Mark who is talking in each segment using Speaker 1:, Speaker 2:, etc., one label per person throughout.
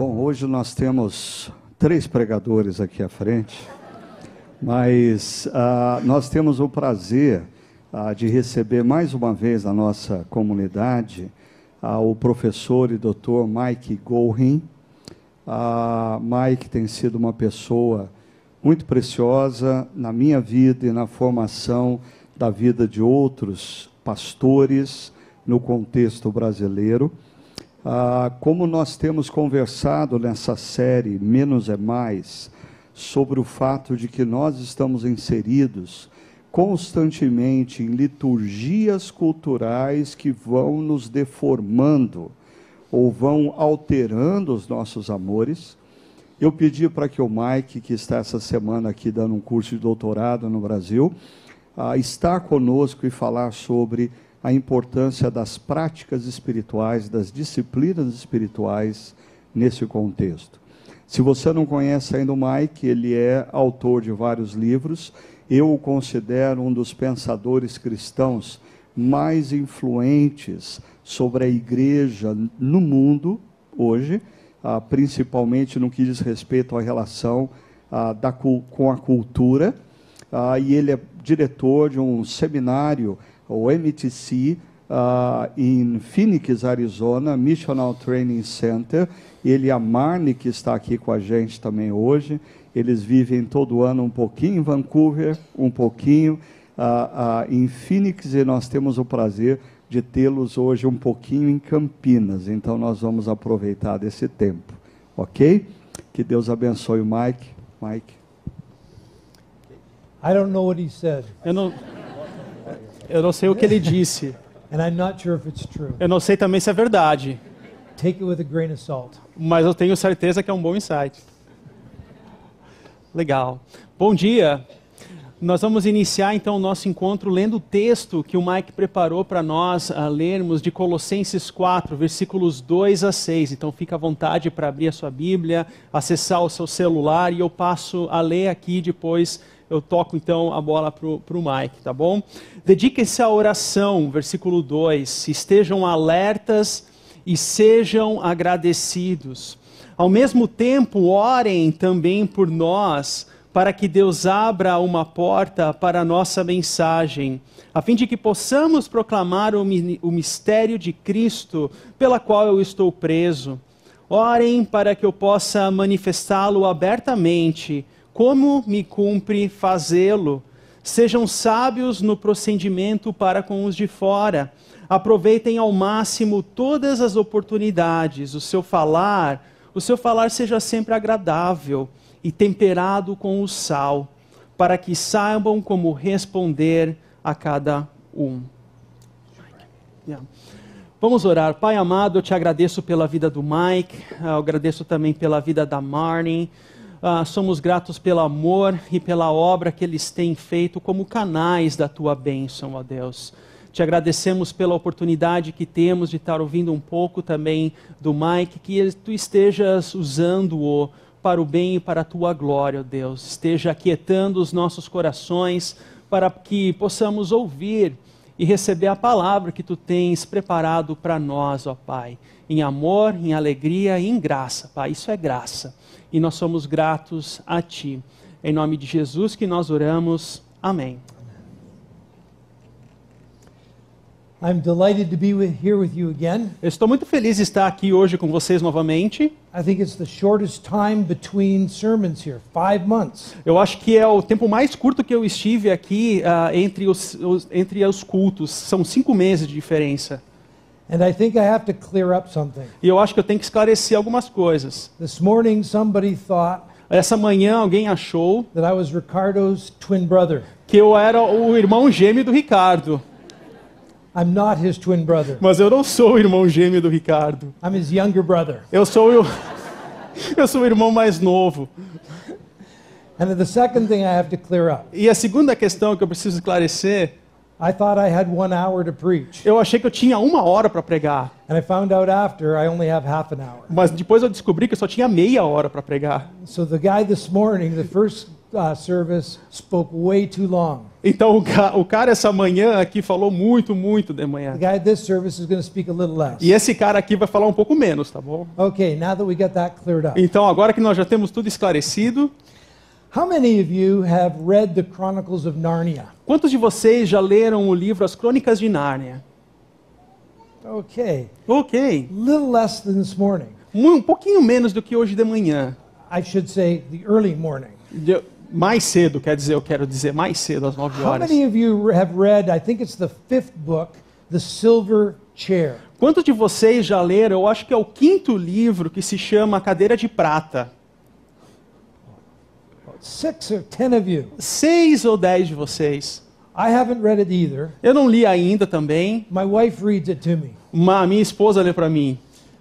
Speaker 1: Bom, hoje nós temos três pregadores aqui à frente, mas uh, nós temos o prazer uh, de receber mais uma vez na nossa comunidade uh, o professor e doutor Mike Gorin. Mike tem sido uma pessoa muito preciosa na minha vida e na formação da vida de outros pastores no contexto brasileiro. Ah, como nós temos conversado nessa série Menos é Mais, sobre o fato de que nós estamos inseridos constantemente em liturgias culturais que vão nos deformando ou vão alterando os nossos amores. Eu pedi para que o Mike, que está essa semana aqui dando um curso de doutorado no Brasil, ah, está conosco e falar sobre a importância das práticas espirituais, das disciplinas espirituais nesse contexto. Se você não conhece ainda o Mike, ele é autor de vários livros. Eu o considero um dos pensadores cristãos mais influentes sobre a igreja no mundo hoje, ah, principalmente no que diz respeito à relação ah, da, com a cultura. Ah, e ele é diretor de um seminário o MTC, uh, em Phoenix, Arizona, Missional Training Center. Ele e a Marne, que está aqui com a gente também hoje. Eles vivem todo ano um pouquinho em Vancouver, um pouquinho uh, uh, em Phoenix, e nós temos o prazer de tê-los hoje um pouquinho em Campinas. Então nós vamos aproveitar desse tempo, ok? Que Deus abençoe o Mike. Mike.
Speaker 2: I don't know what he said.
Speaker 3: Eu não eu não sei o que ele disse.
Speaker 2: And I'm not sure if it's true.
Speaker 3: Eu não sei também se é verdade.
Speaker 2: Take it with a grain of salt.
Speaker 3: Mas eu tenho certeza que é um bom insight. Legal. Bom dia. Nós vamos iniciar então o nosso encontro lendo o texto que o Mike preparou para nós a lermos de Colossenses 4, versículos 2 a 6. Então fica à vontade para abrir a sua Bíblia, acessar o seu celular e eu passo a ler aqui depois eu toco então a bola para o Mike, tá bom? Dediquem-se à oração, versículo 2. Estejam alertas e sejam agradecidos. Ao mesmo tempo, orem também por nós, para que Deus abra uma porta para a nossa mensagem, a fim de que possamos proclamar o, o mistério de Cristo, pela qual eu estou preso. Orem para que eu possa manifestá-lo abertamente como me cumpre fazê-lo? Sejam sábios no procedimento para com os de fora. Aproveitem ao máximo todas as oportunidades. O seu falar, o seu falar seja sempre agradável e temperado com o sal, para que saibam como responder a cada um. Yeah. Vamos orar. Pai amado, eu te agradeço pela vida do Mike, eu agradeço também pela vida da Marnie. Ah, somos gratos pelo amor e pela obra que eles têm feito como canais da tua bênção, ó Deus. Te agradecemos pela oportunidade que temos de estar ouvindo um pouco também do Mike, que tu estejas usando-o para o bem e para a tua glória, ó Deus. Esteja aquietando os nossos corações para que possamos ouvir e receber a palavra que tu tens preparado para nós, ó Pai, em amor, em alegria e em graça, Pai. Isso é graça e nós somos gratos a Ti. Em nome de Jesus que nós oramos. Amém.
Speaker 2: I'm delighted to be with, here with you again.
Speaker 3: Eu estou muito feliz de estar aqui hoje com vocês novamente.
Speaker 2: I think it's the shortest time between sermons here, five months.
Speaker 3: Eu acho que é o tempo mais curto que eu estive aqui uh, entre, os, os, entre os cultos. São cinco meses de diferença.
Speaker 2: And I think I have to clear up something.
Speaker 3: E eu acho que eu tenho que esclarecer algumas coisas.
Speaker 2: This morning somebody thought
Speaker 3: Essa manhã alguém achou
Speaker 2: that I was Ricardo's twin brother.
Speaker 3: que eu era o irmão gêmeo do Ricardo.
Speaker 2: I'm not his twin brother.
Speaker 3: Mas eu não sou o irmão gêmeo do Ricardo.
Speaker 2: I'm his younger brother.
Speaker 3: Eu sou o, eu sou o irmão mais novo.
Speaker 2: And the second thing I have to clear up.
Speaker 3: E a segunda questão que eu preciso esclarecer
Speaker 2: I thought I had one hour to preach.
Speaker 3: Eu achei que eu tinha uma hora para pregar.
Speaker 2: And I found out after I only have half an hour.
Speaker 3: Mas depois eu descobri que eu só tinha meia hora para pregar.
Speaker 2: So the guy this morning, the first uh, service spoke way too long.
Speaker 3: Então o, ca- o cara essa manhã aqui falou muito, muito de
Speaker 2: The
Speaker 3: manhã.
Speaker 2: guy at this service is going to speak a little less.
Speaker 3: E esse cara aqui vai falar um pouco menos, tá bom?
Speaker 2: Okay, now that we got that cleared up.
Speaker 3: Então agora que nós já temos tudo esclarecido,
Speaker 2: How many of you have read the Chronicles of Narnia?
Speaker 3: quantos de vocês já leram o livro As Crônicas de Nárnia?
Speaker 2: Okay,
Speaker 3: Ok,
Speaker 2: little less than this morning.
Speaker 3: Um pouquinho menos do que hoje de manhã.
Speaker 2: I should say the early morning.
Speaker 3: De- mais cedo, quer dizer, eu quero dizer mais cedo, às 9
Speaker 2: How
Speaker 3: horas.
Speaker 2: many of you have read, I think it's the fifth book, The Silver Chair?
Speaker 3: Quantos de vocês já leram? Eu acho que é o quinto livro que se chama Cadeira de Prata.
Speaker 2: Six or ten of you.
Speaker 3: Seis ou dez de vocês.
Speaker 2: I haven't read it either.
Speaker 3: Eu não li ainda também.
Speaker 2: My wife reads it to me.
Speaker 3: Uma, minha esposa lê para mim.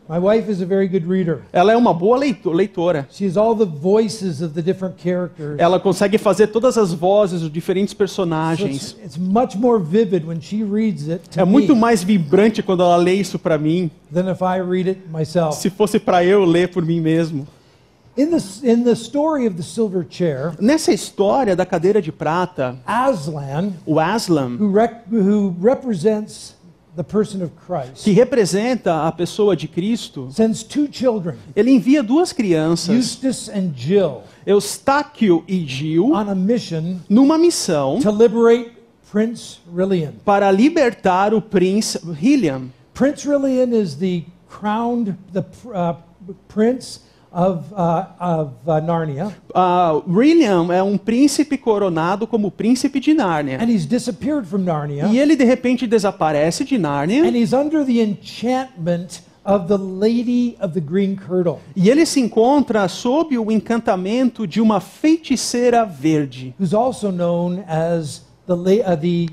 Speaker 2: My wife is a very good reader.
Speaker 3: Ela é uma boa leito- leitora.
Speaker 2: She has all the voices of the different characters.
Speaker 3: Ela consegue fazer todas as vozes dos diferentes
Speaker 2: So
Speaker 3: personagens.
Speaker 2: it's, it's much more vivid when she reads it to
Speaker 3: É muito mais vibrante quando ela lê isso para mim,
Speaker 2: than if I read it myself.
Speaker 3: se fosse para eu ler por mim mesmo.
Speaker 2: In the, in the story of the silver chair,
Speaker 3: Nessa história da cadeira de prata,
Speaker 2: Aslan,
Speaker 3: o Aslan,
Speaker 2: who, rec- who represents the person of Christ,
Speaker 3: que representa a pessoa de Cristo,
Speaker 2: sends two children,
Speaker 3: ele envia duas crianças,
Speaker 2: Eustace and Jill,
Speaker 3: Eustáquio e Gil,
Speaker 2: on a mission
Speaker 3: numa missão
Speaker 2: to liberate Prince Rilian.
Speaker 3: para libertar o príncipe William.
Speaker 2: Prince Rilian is the crowned the uh, prince of, uh, of uh, Narnia,
Speaker 3: Ah, William é um príncipe coronado como príncipe de Nárnia.
Speaker 2: and he's disappeared from Narnia,
Speaker 3: E ele de repente desaparece de Nárnia
Speaker 2: and he's under the enchantment of the Lady of the Green Kirtle,
Speaker 3: e ele se encontra sob o encantamento de uma feiticeira verde,
Speaker 2: who's also known as the, uh, the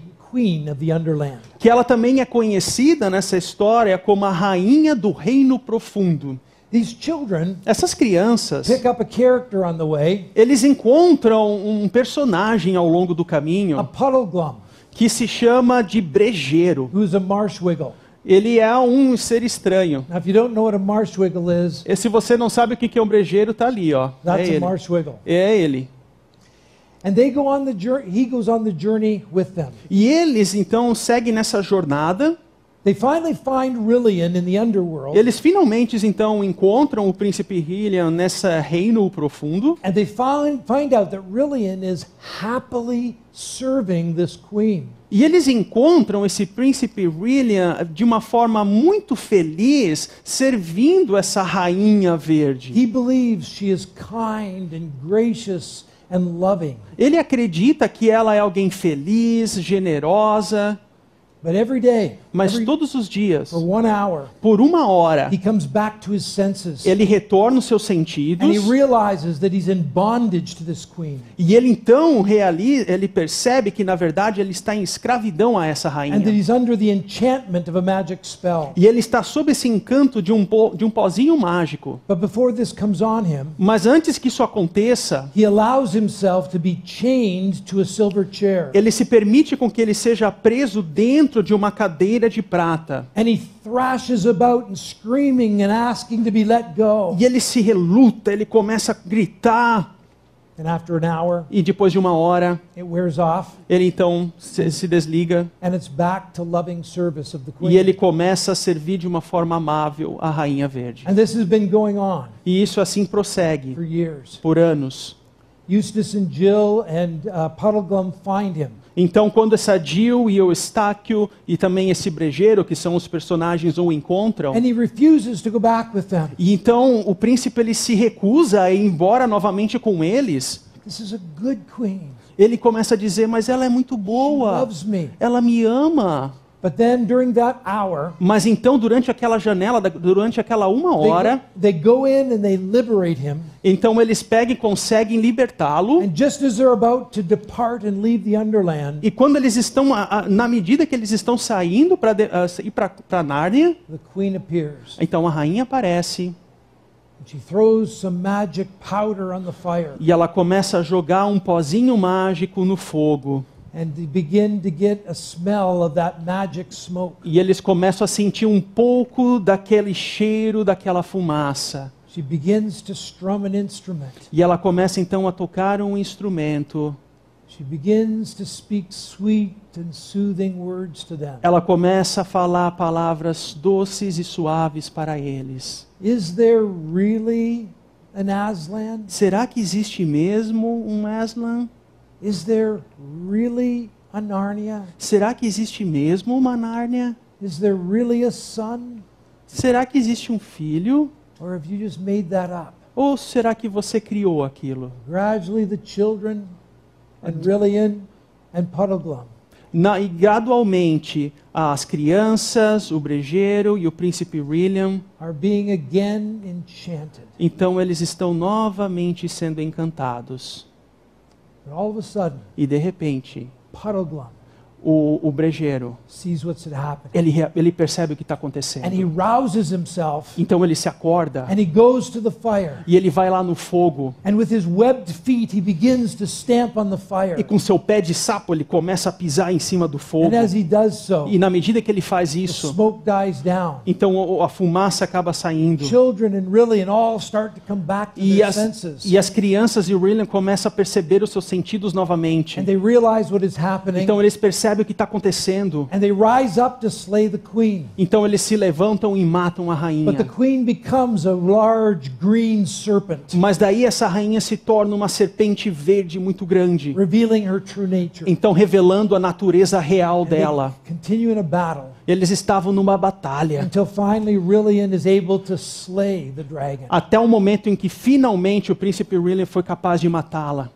Speaker 3: que ela também é conhecida nessa história como a rainha do reino profundo.
Speaker 2: These children
Speaker 3: Essas crianças,
Speaker 2: pick up a character on the way,
Speaker 3: eles encontram um personagem ao longo do
Speaker 2: a
Speaker 3: caminho
Speaker 2: Puddleglum,
Speaker 3: que se chama de brejeiro.
Speaker 2: who's a.
Speaker 3: Ele é um ser estranho.
Speaker 2: Now, if you don't know what a marsh wiggle is,
Speaker 3: E se você não sabe o que é um brejeiro, tá ali, ó. É
Speaker 2: a
Speaker 3: ele. É ele.
Speaker 2: And they go on the journey, he goes on the journey with them.
Speaker 3: E eles então seguem nessa jornada.
Speaker 2: They finally find Rilian in the underworld,
Speaker 3: Eles finalmente então encontram o príncipe Hylian nessa reino profundo.
Speaker 2: and they find, find out that Rilian is happily serving this queen.
Speaker 3: E eles encontram esse príncipe Hylian de uma forma muito feliz, servindo essa rainha verde.
Speaker 2: He believes she is kind and gracious and loving.
Speaker 3: Ele acredita que ela é alguém feliz, generosa,
Speaker 2: But every day,
Speaker 3: mas
Speaker 2: every-
Speaker 3: todos os dias,
Speaker 2: hour,
Speaker 3: por uma hora,
Speaker 2: he comes back to his senses.
Speaker 3: ele retorna os seus sentidos
Speaker 2: he realizes that he's in bondage to this queen.
Speaker 3: e ele então realiza, ele percebe que na verdade ele está em escravidão a essa rainha.
Speaker 2: he's under the enchantment of a magic spell.
Speaker 3: E ele está sob esse encanto de um, po- de um pozinho mágico.
Speaker 2: But before this comes on him,
Speaker 3: Mas antes que isso aconteça,
Speaker 2: he allows himself to be chained to a silver chair.
Speaker 3: ele se permite com que ele seja preso dentro de uma cadeira de prata.
Speaker 2: And he thrashes about and screaming and asking to be let go.
Speaker 3: E ele se reluta, ele começa a gritar.
Speaker 2: And after an hour,
Speaker 3: E depois de uma hora,
Speaker 2: it wears off
Speaker 3: ele então se, se desliga.
Speaker 2: and it's back to loving service of the
Speaker 3: E ele começa a servir de uma forma amável a Rainha Verde.
Speaker 2: And this has been going on
Speaker 3: E isso assim prossegue
Speaker 2: for years.
Speaker 3: por anos.
Speaker 2: Eustace and Jill and uh, Puddleglum find him.
Speaker 3: Então, quando essa Jill e o Estáquio e também esse brejeiro, que são os personagens, o encontram,
Speaker 2: And he refuses to go back with them.
Speaker 3: e então o príncipe ele se recusa a ir embora novamente com eles,
Speaker 2: This is a good queen.
Speaker 3: ele começa a dizer: Mas ela é muito boa, ela me ama.
Speaker 2: But then during that hour,
Speaker 3: Mas então, durante aquela janela, durante aquela uma hora,
Speaker 2: go, they go in and they liberate him.
Speaker 3: então eles pegam e conseguem libertá-lo.
Speaker 2: And just as they're about to depart and leave the underland,
Speaker 3: E quando eles estão, na medida que eles estão saindo para ir para Nárnia,
Speaker 2: the queen appears.
Speaker 3: então a rainha aparece
Speaker 2: And she throws some magic powder on the fire.
Speaker 3: e ela começa a jogar um pozinho mágico no fogo.
Speaker 2: And they begin to get a smell of that magic smoke.
Speaker 3: E eles começam a sentir um pouco daquele cheiro, daquela fumaça.
Speaker 2: She begins to strum an instrument.
Speaker 3: E ela começa então a tocar um instrumento.
Speaker 2: She begins to speak sweet and soothing words to them.
Speaker 3: Ela começa a falar palavras doces e suaves para eles.
Speaker 2: Is there really an Aslan?
Speaker 3: Será que existe mesmo um Aslan?
Speaker 2: Is there really a Narnia?
Speaker 3: Será que existe mesmo uma Nárnia?
Speaker 2: Is there really a son?
Speaker 3: Será que existe um filho?
Speaker 2: Or have you just made that up?
Speaker 3: Ou será que você criou aquilo?
Speaker 2: Gradually, the children and Rillian and Puddleglum
Speaker 3: Na, e gradualmente, as crianças, o brejeiro e o príncipe William,
Speaker 2: are being again enchanted.
Speaker 3: então eles estão novamente sendo encantados.
Speaker 2: But all of a sudden,
Speaker 3: E de repente, o, o brejeiro,
Speaker 2: sees what's happening.
Speaker 3: ele, ele percebe o que está
Speaker 2: And he
Speaker 3: acontecendo.
Speaker 2: rouses himself
Speaker 3: Então ele se acorda
Speaker 2: and he goes to the fire.
Speaker 3: e ele vai lá no fogo.
Speaker 2: And with his webbed feet, he begins to stamp on the fire.
Speaker 3: E com seu pé de sapo ele começa a pisar em cima do fogo.
Speaker 2: And as he does so,
Speaker 3: E na medida que ele faz
Speaker 2: the
Speaker 3: isso,
Speaker 2: smoke dies down.
Speaker 3: então a fumaça acaba saindo.
Speaker 2: Rillian
Speaker 3: E as, e as crianças e o William começam a perceber os seus sentidos novamente.
Speaker 2: And they realize what is happening.
Speaker 3: Então eles percebem o que está acontecendo.
Speaker 2: And they rise up to slay the queen.
Speaker 3: Então eles se levantam e matam a
Speaker 2: But the
Speaker 3: rainha.
Speaker 2: queen becomes a large green serpent,
Speaker 3: Mas daí essa rainha se torna uma serpente verde muito grande.
Speaker 2: revealing her true nature.
Speaker 3: Então revelando a natureza real dela. Eles estavam numa batalha.
Speaker 2: Rillian.
Speaker 3: Até o momento em que finalmente o príncipe William foi capaz de matá-la.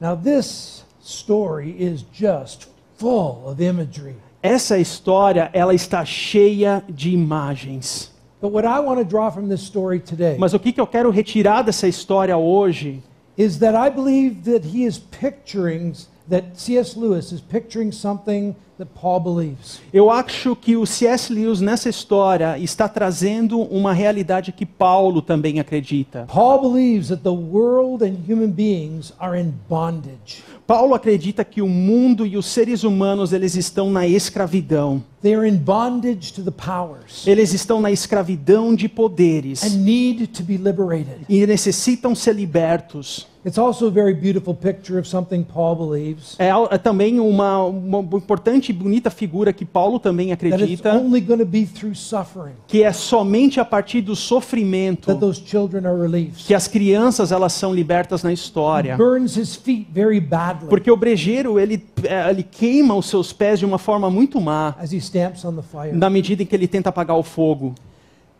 Speaker 2: Now, this story is just full of imagery.
Speaker 3: Essa história, ela está cheia de imagens.
Speaker 2: But what I want to draw from this story today
Speaker 3: Mas o que, que eu quero retirar dessa história hoje
Speaker 2: is that I believe that he is picturing, that C.S. Lewis is picturing something that Paul believes.
Speaker 3: Eu acho que o C.S. Lewis nessa história está trazendo uma realidade que Paulo também acredita.
Speaker 2: Paul believes that the world and human beings are in bondage.
Speaker 3: Paulo acredita que o mundo e os seres humanos eles estão na escravidão.
Speaker 2: They are in bondage to the powers
Speaker 3: Eles estão na escravidão de poderes
Speaker 2: and need to be liberated.
Speaker 3: e necessitam ser libertos.
Speaker 2: It's also a very beautiful picture of something Paul believes
Speaker 3: É, também uma, uma importante e bonita figura que Paulo também acredita,
Speaker 2: only going to be through suffering
Speaker 3: que é somente a partir do sofrimento
Speaker 2: that those children are released.
Speaker 3: que as crianças elas são libertas na história.
Speaker 2: burns his feet very badly
Speaker 3: Porque o brejeiro ele, é, ele queima os seus pés de uma forma muito má,
Speaker 2: as he stamps on the fire.
Speaker 3: na medida em que ele tenta apagar o fogo.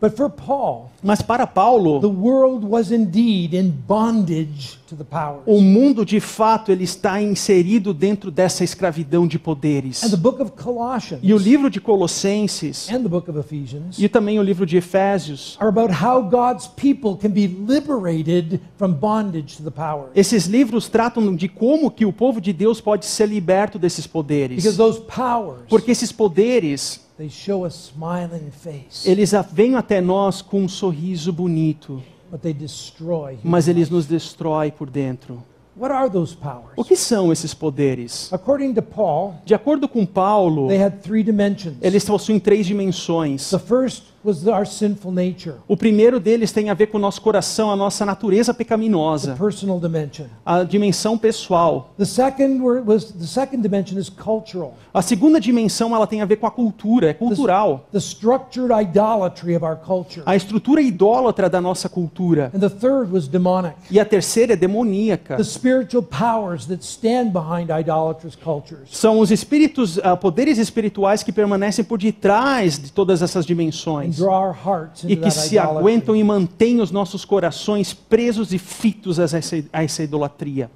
Speaker 2: But for Paul,
Speaker 3: Mas para Paulo,
Speaker 2: the world was indeed in bondage to the powers.
Speaker 3: o mundo de fato ele está inserido dentro dessa escravidão de poderes.
Speaker 2: And the book of Colossians
Speaker 3: E o livro de Colossenses
Speaker 2: and the book of Ephesians
Speaker 3: e também o livro de Efésios,
Speaker 2: are about how God's people can be liberated from bondage to the powers.
Speaker 3: esses livros tratam de como que o povo de Deus pode ser liberto desses poderes.
Speaker 2: Because those powers,
Speaker 3: Porque esses poderes,
Speaker 2: they show a smiling face,
Speaker 3: eles vêm até nós com um sorriso bonito, mas eles nos destroem por dentro.
Speaker 2: What are those powers?
Speaker 3: O que são esses poderes?
Speaker 2: According to Paul,
Speaker 3: De acordo com Paulo,
Speaker 2: they had three dimensions.
Speaker 3: eles possuem três dimensões.
Speaker 2: The first was our sinful nature,
Speaker 3: O primeiro deles tem a ver com o nosso coração, a nossa natureza
Speaker 2: the
Speaker 3: pecaminosa,
Speaker 2: personal dimension.
Speaker 3: a dimensão pessoal.
Speaker 2: The second were- was the second dimension is cultural,
Speaker 3: A segunda dimensão ela tem a ver com a cultura, é cultural.
Speaker 2: the structured idolatry of our culture.
Speaker 3: A estrutura idólatra da nossa cultura.
Speaker 2: And the third was demonic,
Speaker 3: E a terceira é demoníaca.
Speaker 2: the spiritual powers that stand behind idolatrous cultures.
Speaker 3: São os espíritos, ah, poderes espirituais que permanecem por detrás de todas essas dimensões e que se aguentam e mantêm os nossos corações presos e fitos a essa, a essa idolatria.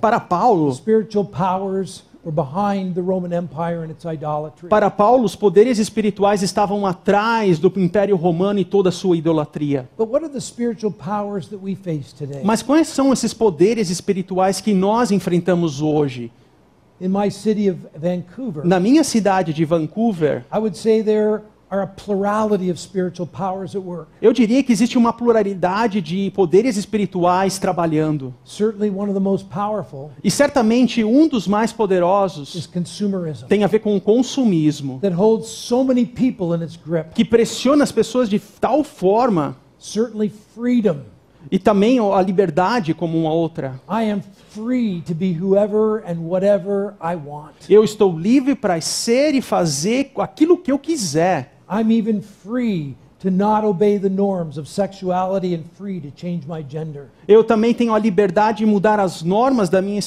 Speaker 3: Para Paulo,
Speaker 2: spiritual powers
Speaker 3: para Paulo, os poderes espirituais estavam atrás do Império Romano e toda a sua idolatria. Mas quais são esses poderes espirituais que nós enfrentamos hoje? Na minha cidade de Vancouver,
Speaker 2: I would say there are a plurality of spiritual powers at work.
Speaker 3: eu diria que existe uma pluralidade de poderes espirituais trabalhando.
Speaker 2: Certainly, one of the most powerful
Speaker 3: E certamente um dos mais
Speaker 2: is
Speaker 3: poderosos
Speaker 2: consumerism,
Speaker 3: tem a ver com o consumismo,
Speaker 2: that holds so many people in its grip.
Speaker 3: que pressiona as pessoas de tal forma
Speaker 2: certainly freedom.
Speaker 3: E também a liberdade como uma outra.
Speaker 2: I am free to be whoever and whatever I want.
Speaker 3: Eu estou livre para ser e fazer aquilo que eu quiser.
Speaker 2: I'm even free to not obey the norms of sexuality and free to change my gender.
Speaker 3: Eu também tenho a liberdade de mudar as normas da minha,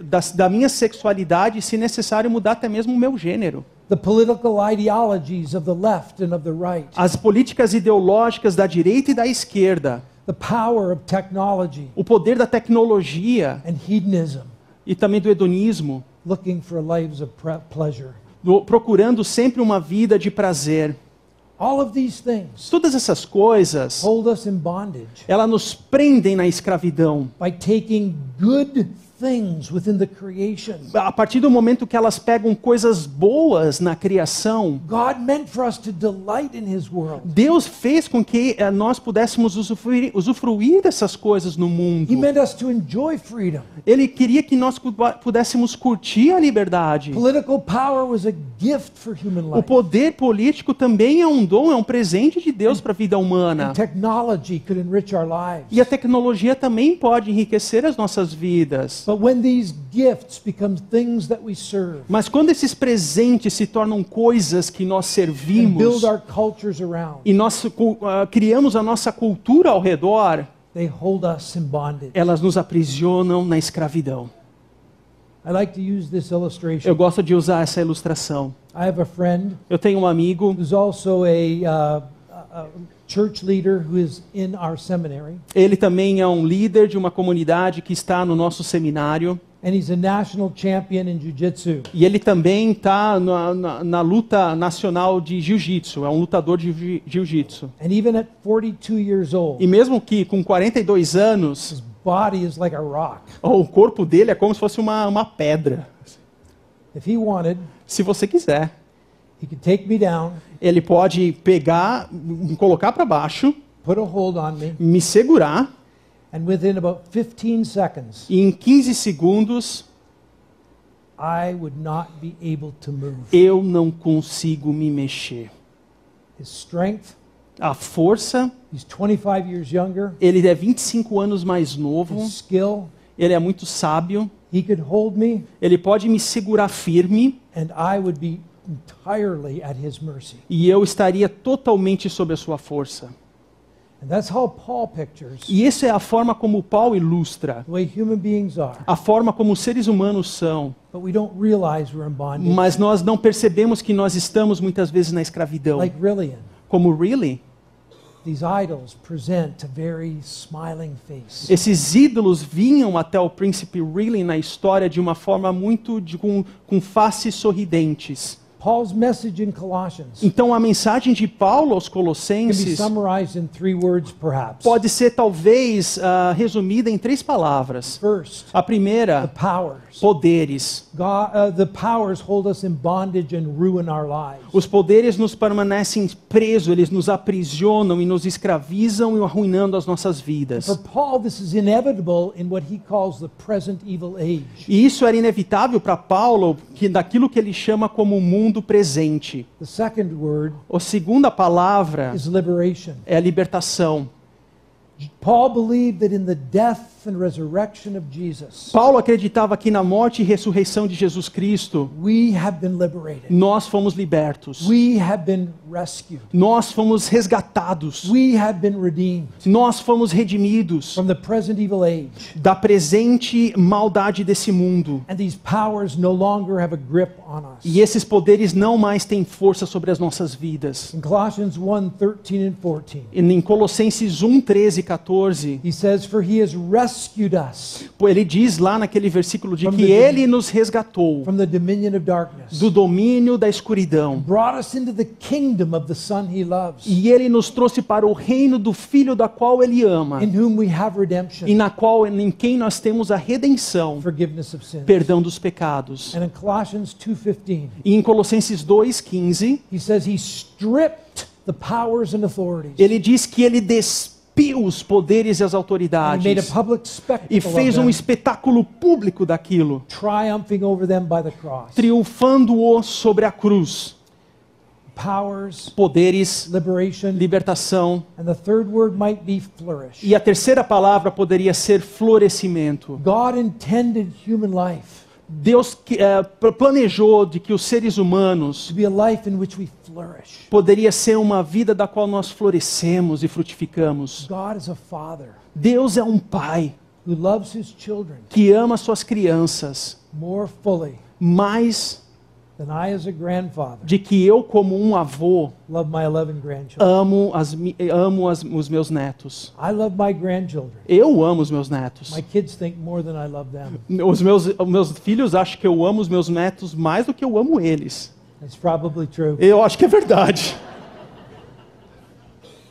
Speaker 3: da, da minha sexualidade e, se necessário, mudar até mesmo o meu gênero.
Speaker 2: The political ideologies of the left and of the right,
Speaker 3: As políticas ideológicas da direita e da esquerda,
Speaker 2: the power of technology
Speaker 3: o poder da tecnologia
Speaker 2: and hedonism,
Speaker 3: e também do hedonismo,
Speaker 2: looking for lives of pleasure.
Speaker 3: Do- procurando sempre uma vida de prazer. Todas essas coisas, elas nos prendem na escravidão.
Speaker 2: by taking good things within the creation.
Speaker 3: A partir do momento que elas pegam coisas boas na criação,
Speaker 2: God meant for us to delight in His world.
Speaker 3: Deus fez com que eh, nós pudéssemos usufruir, usufruir dessas coisas no mundo.
Speaker 2: He meant us to enjoy freedom.
Speaker 3: Ele queria que nós pudéssemos curtir a liberdade.
Speaker 2: Political power was a gift for human
Speaker 3: O poder político também é um dom, é um presente de Deus para a vida humana.
Speaker 2: And technology could enrich our lives.
Speaker 3: E a tecnologia também pode enriquecer as nossas vidas.
Speaker 2: But when these gifts become things that we serve
Speaker 3: Mas quando esses presentes se tornam coisas que nós
Speaker 2: and
Speaker 3: servimos
Speaker 2: build our cultures around,
Speaker 3: e nós ah, criamos a nossa cultura ao redor,
Speaker 2: they hold us in bondage.
Speaker 3: elas nos aprisionam na escravidão.
Speaker 2: I like to use this
Speaker 3: Eu gosto de usar essa ilustração.
Speaker 2: I have a friend
Speaker 3: Eu tenho um amigo,
Speaker 2: uh, a a church leader who is in our seminary,
Speaker 3: ele também é um líder de uma comunidade que está no nosso seminário.
Speaker 2: and he's a national champion in jiu-jitsu.
Speaker 3: E ele também está na, na- na luta nacional de jiu-jitsu, é um lutador de ji- jiu-jitsu.
Speaker 2: And even at 42 years old,
Speaker 3: E mesmo que com 42 anos,
Speaker 2: his body is like a rock.
Speaker 3: o corpo dele é como se fosse uma, uma pedra.
Speaker 2: If he wanted,
Speaker 3: Se você quiser, ele pode pegar, me colocar para baixo,
Speaker 2: put a hold on me,
Speaker 3: me segurar
Speaker 2: and within about 15 seconds,
Speaker 3: e em 15 segundos
Speaker 2: I would not be able to move.
Speaker 3: eu não consigo me mexer.
Speaker 2: Strength,
Speaker 3: A força,
Speaker 2: he's 25 years younger,
Speaker 3: ele é 25 anos mais novo,
Speaker 2: skill,
Speaker 3: ele é muito sábio,
Speaker 2: he could hold me
Speaker 3: ele pode me segurar firme
Speaker 2: and I would be entirely at his mercy.
Speaker 3: e eu estaria totalmente sob a sua força.
Speaker 2: And that's how Paul pictures
Speaker 3: E essa é a forma como Paulo ilustra,
Speaker 2: the way human beings are.
Speaker 3: a forma como os seres humanos são.
Speaker 2: But we don't realize we're in bondage.
Speaker 3: Mas nós não percebemos que nós estamos muitas vezes na escravidão.
Speaker 2: Like Rillian,
Speaker 3: Como really?
Speaker 2: these idols present a very smiling face.
Speaker 3: Esses ídolos vinham até o príncipe Really na história de uma forma muito de, com, com faces sorridentes.
Speaker 2: Paul's message in Colossians
Speaker 3: Então a mensagem de Paulo aos
Speaker 2: can be
Speaker 3: Colossenses
Speaker 2: summarized in three words, perhaps.
Speaker 3: pode ser talvez ah, resumida em três palavras.
Speaker 2: First,
Speaker 3: A
Speaker 2: the
Speaker 3: primeira,
Speaker 2: powers.
Speaker 3: poderes.
Speaker 2: God, uh, the powers hold us in bondage and ruin our lives.
Speaker 3: Os poderes nos permanecem presos, eles nos aprisionam e nos escravizam e arruinando as nossas vidas.
Speaker 2: For Paul, this is inevitable in what he calls the present evil age.
Speaker 3: E isso era inevitável para Paulo, que daquilo que ele chama como o mundo presente.
Speaker 2: Second word
Speaker 3: A segunda palavra
Speaker 2: is liberation.
Speaker 3: é a libertação.
Speaker 2: Paul believed that in the death and resurrection of Jesus,
Speaker 3: Paulo acreditava que na morte e ressurreição de Jesus Cristo,
Speaker 2: we have been liberated.
Speaker 3: nós fomos libertos.
Speaker 2: We have been rescued.
Speaker 3: Nós fomos resgatados.
Speaker 2: We have been redeemed
Speaker 3: Nós fomos redimidos
Speaker 2: from the present evil age.
Speaker 3: da presente maldade desse mundo.
Speaker 2: And these powers no longer have a grip on us.
Speaker 3: E esses poderes não mais têm força sobre as nossas vidas.
Speaker 2: In Colossians 1 13 and 14,
Speaker 3: E Em Colossenses 1, 13 e 14,
Speaker 2: he says, For he has rescued us
Speaker 3: ele diz lá naquele versículo de
Speaker 2: From
Speaker 3: que
Speaker 2: the-
Speaker 3: ele nos resgatou
Speaker 2: from the dominion of darkness,
Speaker 3: do domínio da escuridão.
Speaker 2: brought us into the kingdom of the Son he loves,
Speaker 3: E ele nos trouxe para o reino do filho da qual ele ama.
Speaker 2: in whom we have
Speaker 3: E
Speaker 2: redemption,
Speaker 3: na qual em quem nós temos a redenção,
Speaker 2: forgiveness of sins.
Speaker 3: perdão dos pecados.
Speaker 2: And in Colossians 2:15,
Speaker 3: E em Colossenses 2:15,
Speaker 2: he says he stripped the powers and authorities.
Speaker 3: ele diz que ele despiu os poderes e as autoridades e fez um espetáculo público daquilo, triunfando-o sobre a cruz. poderes, libertação. E a terceira palavra poderia ser florescimento.
Speaker 2: God intended human life
Speaker 3: Deus pl- planejou de que os seres humanos poderia ser uma vida da qual nós florescemos e frutificamos. Deus é um pai que ama suas crianças mais de que eu como um avô
Speaker 2: love my 11 grandchildren.
Speaker 3: amo, as, amo as- os meus netos.
Speaker 2: I love my grandchildren.
Speaker 3: Eu amo os meus netos.
Speaker 2: My kids think more than I love them.
Speaker 3: Os meus, meus filhos acham que eu amo os meus netos mais do que eu amo eles.
Speaker 2: That's probably true.
Speaker 3: Eu acho que é verdade.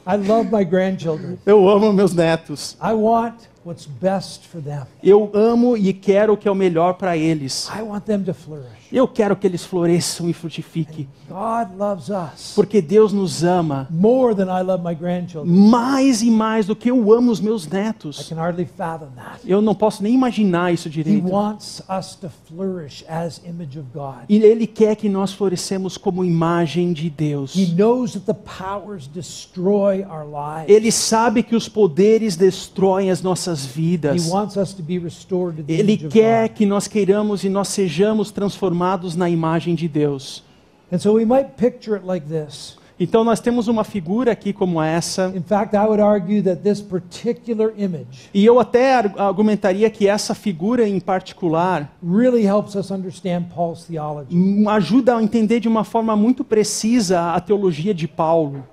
Speaker 2: I love my grandchildren.
Speaker 3: Eu amo meus netos.
Speaker 2: I want what's best for them.
Speaker 3: Eu amo e quero o que é o melhor para eles.
Speaker 2: I want them to flourish.
Speaker 3: Eu quero que eles floresçam e frutifiquem.
Speaker 2: God loves us
Speaker 3: Porque Deus nos ama
Speaker 2: more than I love my grandchildren.
Speaker 3: mais e mais do que eu amo os meus
Speaker 2: I
Speaker 3: netos.
Speaker 2: can hardly fathom that.
Speaker 3: Eu não posso nem imaginar isso
Speaker 2: He
Speaker 3: direito.
Speaker 2: wants us to flourish as image of God.
Speaker 3: E Ele quer que nós florescemos como imagem de Deus.
Speaker 2: He knows that the powers destroy our lives.
Speaker 3: Ele sabe que os poderes destroem as nossas
Speaker 2: He
Speaker 3: vidas.
Speaker 2: wants us to be restored to the
Speaker 3: Ele quer que nós queiramos e nós sejamos transformados na imagem de Deus.
Speaker 2: And so we might picture it like this.
Speaker 3: Então nós temos uma figura aqui como essa.
Speaker 2: In fact, I would argue that this particular image
Speaker 3: E eu até ar- argumentaria que essa figura em particular
Speaker 2: really helps us understand Paul's theology.
Speaker 3: ajuda a entender de uma forma muito precisa a teologia de Paulo.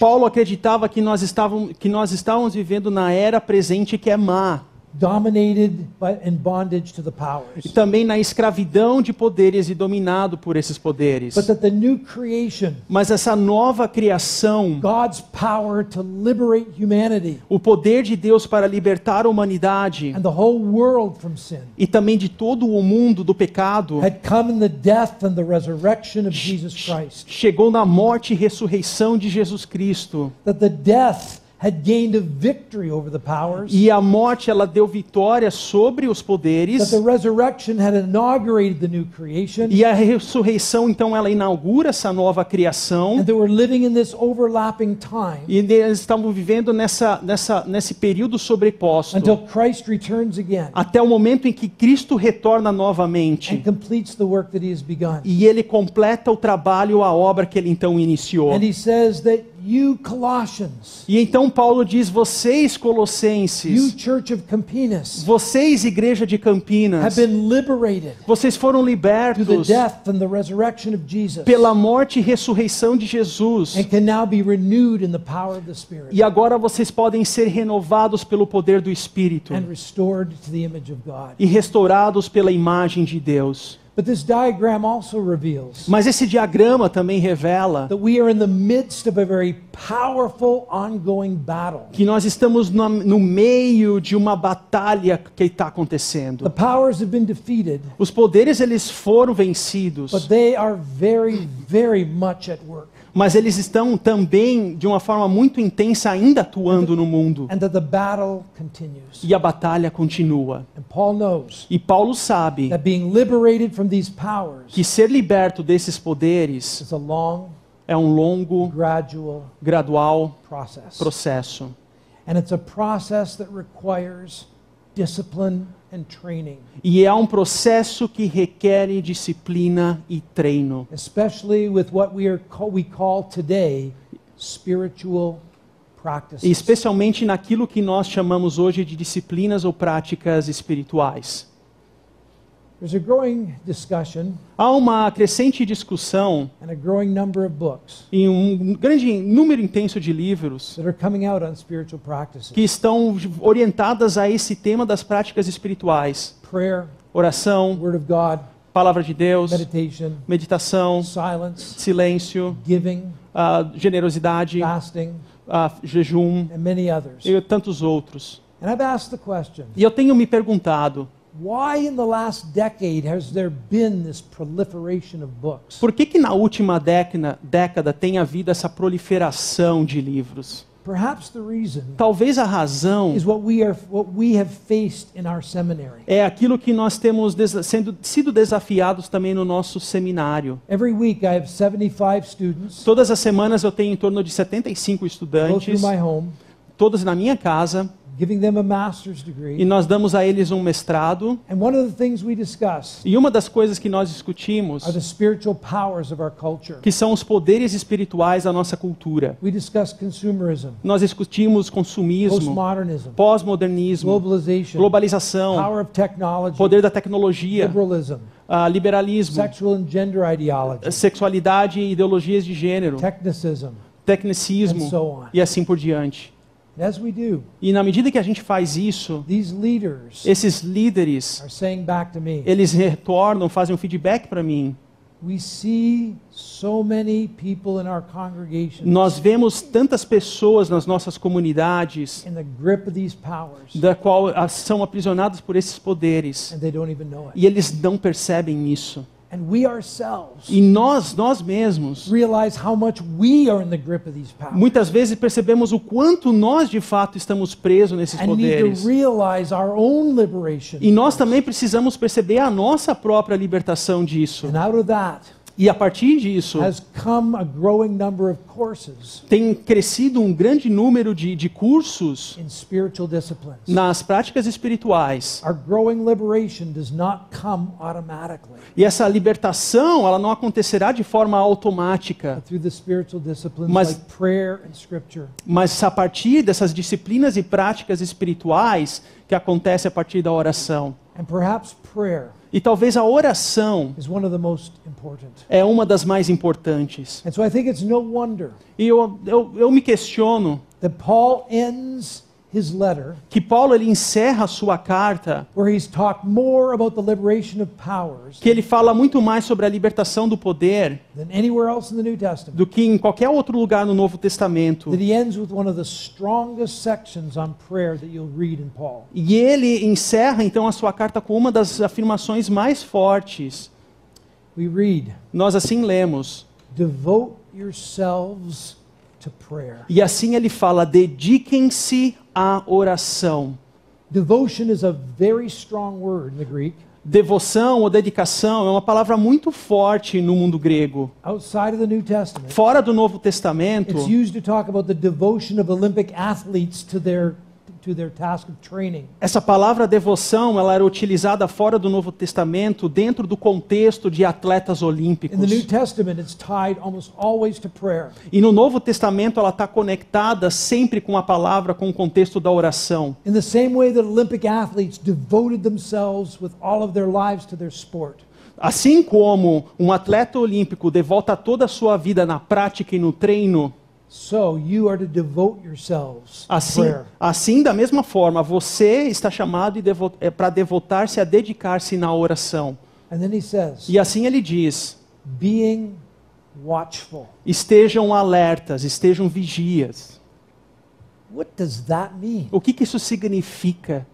Speaker 3: Paulo acreditava que nós estávamos, que nós estávamos vivendo na era presente que é má.
Speaker 2: Dominated by in bondage to the
Speaker 3: E
Speaker 2: powers.
Speaker 3: também na escravidão de poderes e dominado por esses poderes.
Speaker 2: But that the new creation,
Speaker 3: Mas essa nova criação,
Speaker 2: God's power to liberate humanity
Speaker 3: o poder de Deus para libertar a humanidade
Speaker 2: and the whole world from sin,
Speaker 3: e também de todo o mundo do pecado,
Speaker 2: had come in the death and the resurrection of Jesus Christ.
Speaker 3: chegou na morte e ressurreição de Jesus Cristo.
Speaker 2: That the death had gained a victory over the powers.
Speaker 3: E a morte ela deu vitória sobre os
Speaker 2: That
Speaker 3: poderes.
Speaker 2: the resurrection had inaugurated the new creation.
Speaker 3: E a ressurreição então ela inaugura essa nova criação.
Speaker 2: And that we're living in this overlapping time
Speaker 3: E eles estavam vivendo nessa, nessa, nesse período sobreposto.
Speaker 2: until Christ returns again
Speaker 3: Até o momento em que Cristo retorna
Speaker 2: and
Speaker 3: novamente.
Speaker 2: completes the work that he has begun.
Speaker 3: E ele completa o trabalho, a obra que ele então iniciou.
Speaker 2: And he says that you Colossians,
Speaker 3: E então Paulo diz: vocês,
Speaker 2: you
Speaker 3: Colossenses,
Speaker 2: church of Campinas,
Speaker 3: vocês, igreja de
Speaker 2: have
Speaker 3: Campinas,
Speaker 2: been liberated
Speaker 3: vocês foram
Speaker 2: through the
Speaker 3: libertos
Speaker 2: death and the resurrection of Jesus
Speaker 3: pela morte e ressurreição de Jesus.
Speaker 2: and can now be renewed in the power of the Spirit
Speaker 3: E agora vocês podem ser renovados pelo poder do Espírito
Speaker 2: and restored to the image of God.
Speaker 3: e restaurados pela imagem de Deus.
Speaker 2: But this diagram also reveals
Speaker 3: Mas esse diagrama também revela
Speaker 2: that we are in the midst of a very powerful ongoing battle.
Speaker 3: que nós estamos no, meio de uma batalha que está acontecendo.
Speaker 2: powers have been defeated,
Speaker 3: Os poderes eles foram vencidos,
Speaker 2: but they are very, very much at work.
Speaker 3: Mas eles estão também de uma forma muito intensa ainda atuando no mundo.
Speaker 2: And that the battle continues.
Speaker 3: E a batalha continua.
Speaker 2: And Paul knows
Speaker 3: E Paulo sabe
Speaker 2: that being liberated from these powers
Speaker 3: que ser liberto desses poderes é um longo,
Speaker 2: gradual
Speaker 3: gradual
Speaker 2: process.
Speaker 3: processo.
Speaker 2: And it's a process that requires discipline and training,
Speaker 3: E é um processo que requer disciplina e treino,
Speaker 2: especially with what we are we call today spiritual
Speaker 3: especialmente naquilo que nós chamamos hoje de disciplinas ou práticas espirituais.
Speaker 2: There's a growing discussion
Speaker 3: Há uma crescente discussão
Speaker 2: and a growing number of books
Speaker 3: e um grande número intenso de livros
Speaker 2: that are coming out on spiritual practices.
Speaker 3: que estão orientadas a esse tema das práticas espirituais:
Speaker 2: Prayer,
Speaker 3: oração,
Speaker 2: Word of God,
Speaker 3: palavra de Deus,
Speaker 2: meditation,
Speaker 3: meditação,
Speaker 2: silence,
Speaker 3: silêncio,
Speaker 2: giving,
Speaker 3: ah, generosidade,
Speaker 2: fasting,
Speaker 3: ah, jejum
Speaker 2: and many others.
Speaker 3: e tantos outros.
Speaker 2: And I've asked the question
Speaker 3: E eu tenho me perguntado,
Speaker 2: why in the last decade has there been this proliferation of books?
Speaker 3: por que que na última década, década tem havido essa proliferação de livros?
Speaker 2: Perhaps the reason
Speaker 3: Talvez a razão
Speaker 2: is what we are what we have faced in our seminary.
Speaker 3: é aquilo que nós temos sendo, sido desafiados também no nosso seminário.
Speaker 2: Every week I have 75 students
Speaker 3: Todas as semanas eu tenho em torno de 75
Speaker 2: go through
Speaker 3: estudantes, todos na minha casa,
Speaker 2: giving them a master's
Speaker 3: e nós damos a eles um mestrado.
Speaker 2: And one of the things we discuss
Speaker 3: E uma das coisas que nós discutimos,
Speaker 2: are the spiritual powers of our culture.
Speaker 3: que são os poderes espirituais da nossa cultura.
Speaker 2: We discuss consumerism,
Speaker 3: Nós discutimos consumismo,
Speaker 2: postmodernism,
Speaker 3: pós-modernismo,
Speaker 2: globalization,
Speaker 3: globalização,
Speaker 2: power of technology,
Speaker 3: poder da tecnologia,
Speaker 2: liberalism,
Speaker 3: ah, liberalismo,
Speaker 2: sexual and gender ideology,
Speaker 3: sexualidade e ideologias de gênero, tecnicismo
Speaker 2: and so on.
Speaker 3: e assim por diante.
Speaker 2: And as we do,
Speaker 3: E na medida que a gente faz isso,
Speaker 2: these leaders
Speaker 3: esses líderes,
Speaker 2: are saying back to me,
Speaker 3: eles retornam, fazem um feedback para mim.
Speaker 2: we see so many people in our congregations
Speaker 3: Nós vemos tantas pessoas nas nossas comunidades
Speaker 2: in the grip of these powers,
Speaker 3: da qual ah, são aprisionadas por esses poderes
Speaker 2: and they don't even know it.
Speaker 3: e eles não percebem isso.
Speaker 2: And we ourselves
Speaker 3: E nós, nós mesmos,
Speaker 2: realize how much we are in the grip of these powers.
Speaker 3: muitas vezes percebemos o quanto nós de fato estamos presos nesses poderes.
Speaker 2: to realize our own liberation.
Speaker 3: E nós também precisamos perceber a nossa própria libertação disso. E a partir disso,
Speaker 2: has come a growing number of courses
Speaker 3: tem crescido um grande número de, de cursos nas práticas espirituais.
Speaker 2: Our growing liberation does not come automatically,
Speaker 3: E essa libertação, ela não acontecerá de forma automática,
Speaker 2: but through the spiritual disciplines
Speaker 3: Mas-
Speaker 2: like prayer and scripture.
Speaker 3: mas a partir dessas disciplinas e práticas espirituais que acontece a partir da oração.
Speaker 2: And perhaps prayer
Speaker 3: E talvez a oração é uma das mais importantes.
Speaker 2: So
Speaker 3: E eu, eu, eu me questiono
Speaker 2: that Paul ends his letter
Speaker 3: que Paulo ele encerra a sua carta,
Speaker 2: where he's talked more about the liberation of powers
Speaker 3: que ele fala muito mais sobre a libertação do poder
Speaker 2: than anywhere else in the New Testament.
Speaker 3: do que em qualquer outro lugar no Novo Testamento.
Speaker 2: That he ends with one of the strongest sections on prayer that you'll read in Paul.
Speaker 3: E ele encerra então a sua carta com uma das afirmações mais fortes.
Speaker 2: We read,
Speaker 3: Nós assim lemos.
Speaker 2: Devote yourselves.
Speaker 3: E assim ele fala: dediquem-se à oração.
Speaker 2: Devotion is a very strong word in the Greek.
Speaker 3: Devoção ou dedicação é uma palavra muito forte no mundo grego.
Speaker 2: Outside of the New Testament,
Speaker 3: Fora do Novo Testamento,
Speaker 2: it's used to talk about the devotion of Olympic athletes to their to their task of training.
Speaker 3: essa palavra devoção ela era utilizada fora do Novo Testamento dentro do contexto de atletas
Speaker 2: In
Speaker 3: olímpicos.
Speaker 2: the New Testament, it's tied almost always to prayer.
Speaker 3: E no Novo Testamento ela está conectada sempre com a palavra, com o contexto da oração.
Speaker 2: In the same way that Olympic athletes devoted themselves with all of their lives to their sport.
Speaker 3: Assim como um atleta olímpico devota toda a sua vida na prática e no treino,
Speaker 2: So you are to devote yourselves to
Speaker 3: assim,
Speaker 2: prayer.
Speaker 3: assim da mesma forma, você está chamado é, para devotar-se a dedicar-se na oração.
Speaker 2: And then he says,
Speaker 3: E assim ele diz:
Speaker 2: being watchful.
Speaker 3: estejam alertas, estejam vigias.
Speaker 2: What does that mean?
Speaker 3: O que, que isso significa?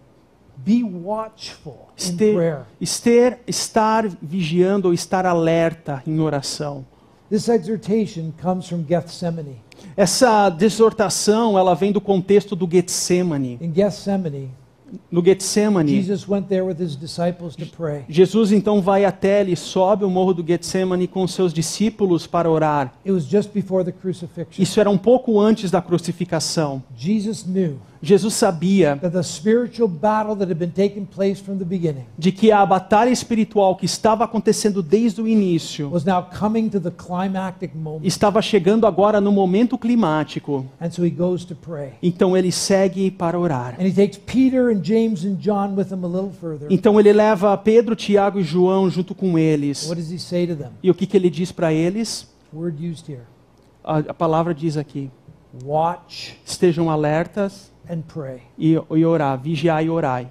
Speaker 2: Be watchful in prayer.
Speaker 3: ester- estar vigiando ou estar alerta em oração.
Speaker 2: This exhortation comes from Gethsemane.
Speaker 3: Essa exortação, ela vem do contexto do Getsemane.
Speaker 2: In Gethsemane,
Speaker 3: No Getsemane,
Speaker 2: Jesus went there with his disciples to pray.
Speaker 3: Jesus então vai até ele, sobe o morro do Getsemane com seus discípulos para orar.
Speaker 2: It was just before the crucifixion.
Speaker 3: Isso era um pouco antes da crucificação.
Speaker 2: Jesus knew
Speaker 3: Jesus sabia de que a batalha espiritual que estava acontecendo desde o início estava chegando agora no momento climático.
Speaker 2: And so he goes to pray.
Speaker 3: Então ele segue para orar.
Speaker 2: And he takes Peter and James and John with him a little further.
Speaker 3: Então ele leva Pedro, Tiago e João junto com eles.
Speaker 2: What does he say to them?
Speaker 3: E o que, que ele diz para eles? A, a palavra diz aqui:
Speaker 2: Watch
Speaker 3: estejam alertas
Speaker 2: and pray.
Speaker 3: e, e orar, vigiai e orai.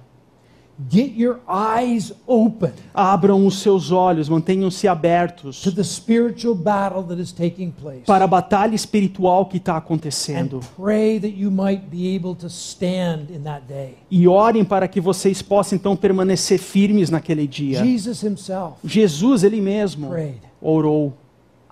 Speaker 2: Get your eyes open
Speaker 3: Abram os seus olhos, mantenham-se abertos
Speaker 2: to the spiritual battle that is taking place.
Speaker 3: para a batalha espiritual que está
Speaker 2: And
Speaker 3: acontecendo.
Speaker 2: pray that you might be able to stand in that day.
Speaker 3: E orem para que vocês possam então permanecer firmes naquele dia.
Speaker 2: Jesus himself
Speaker 3: Jesus, ele mesmo,
Speaker 2: prayed,
Speaker 3: orou.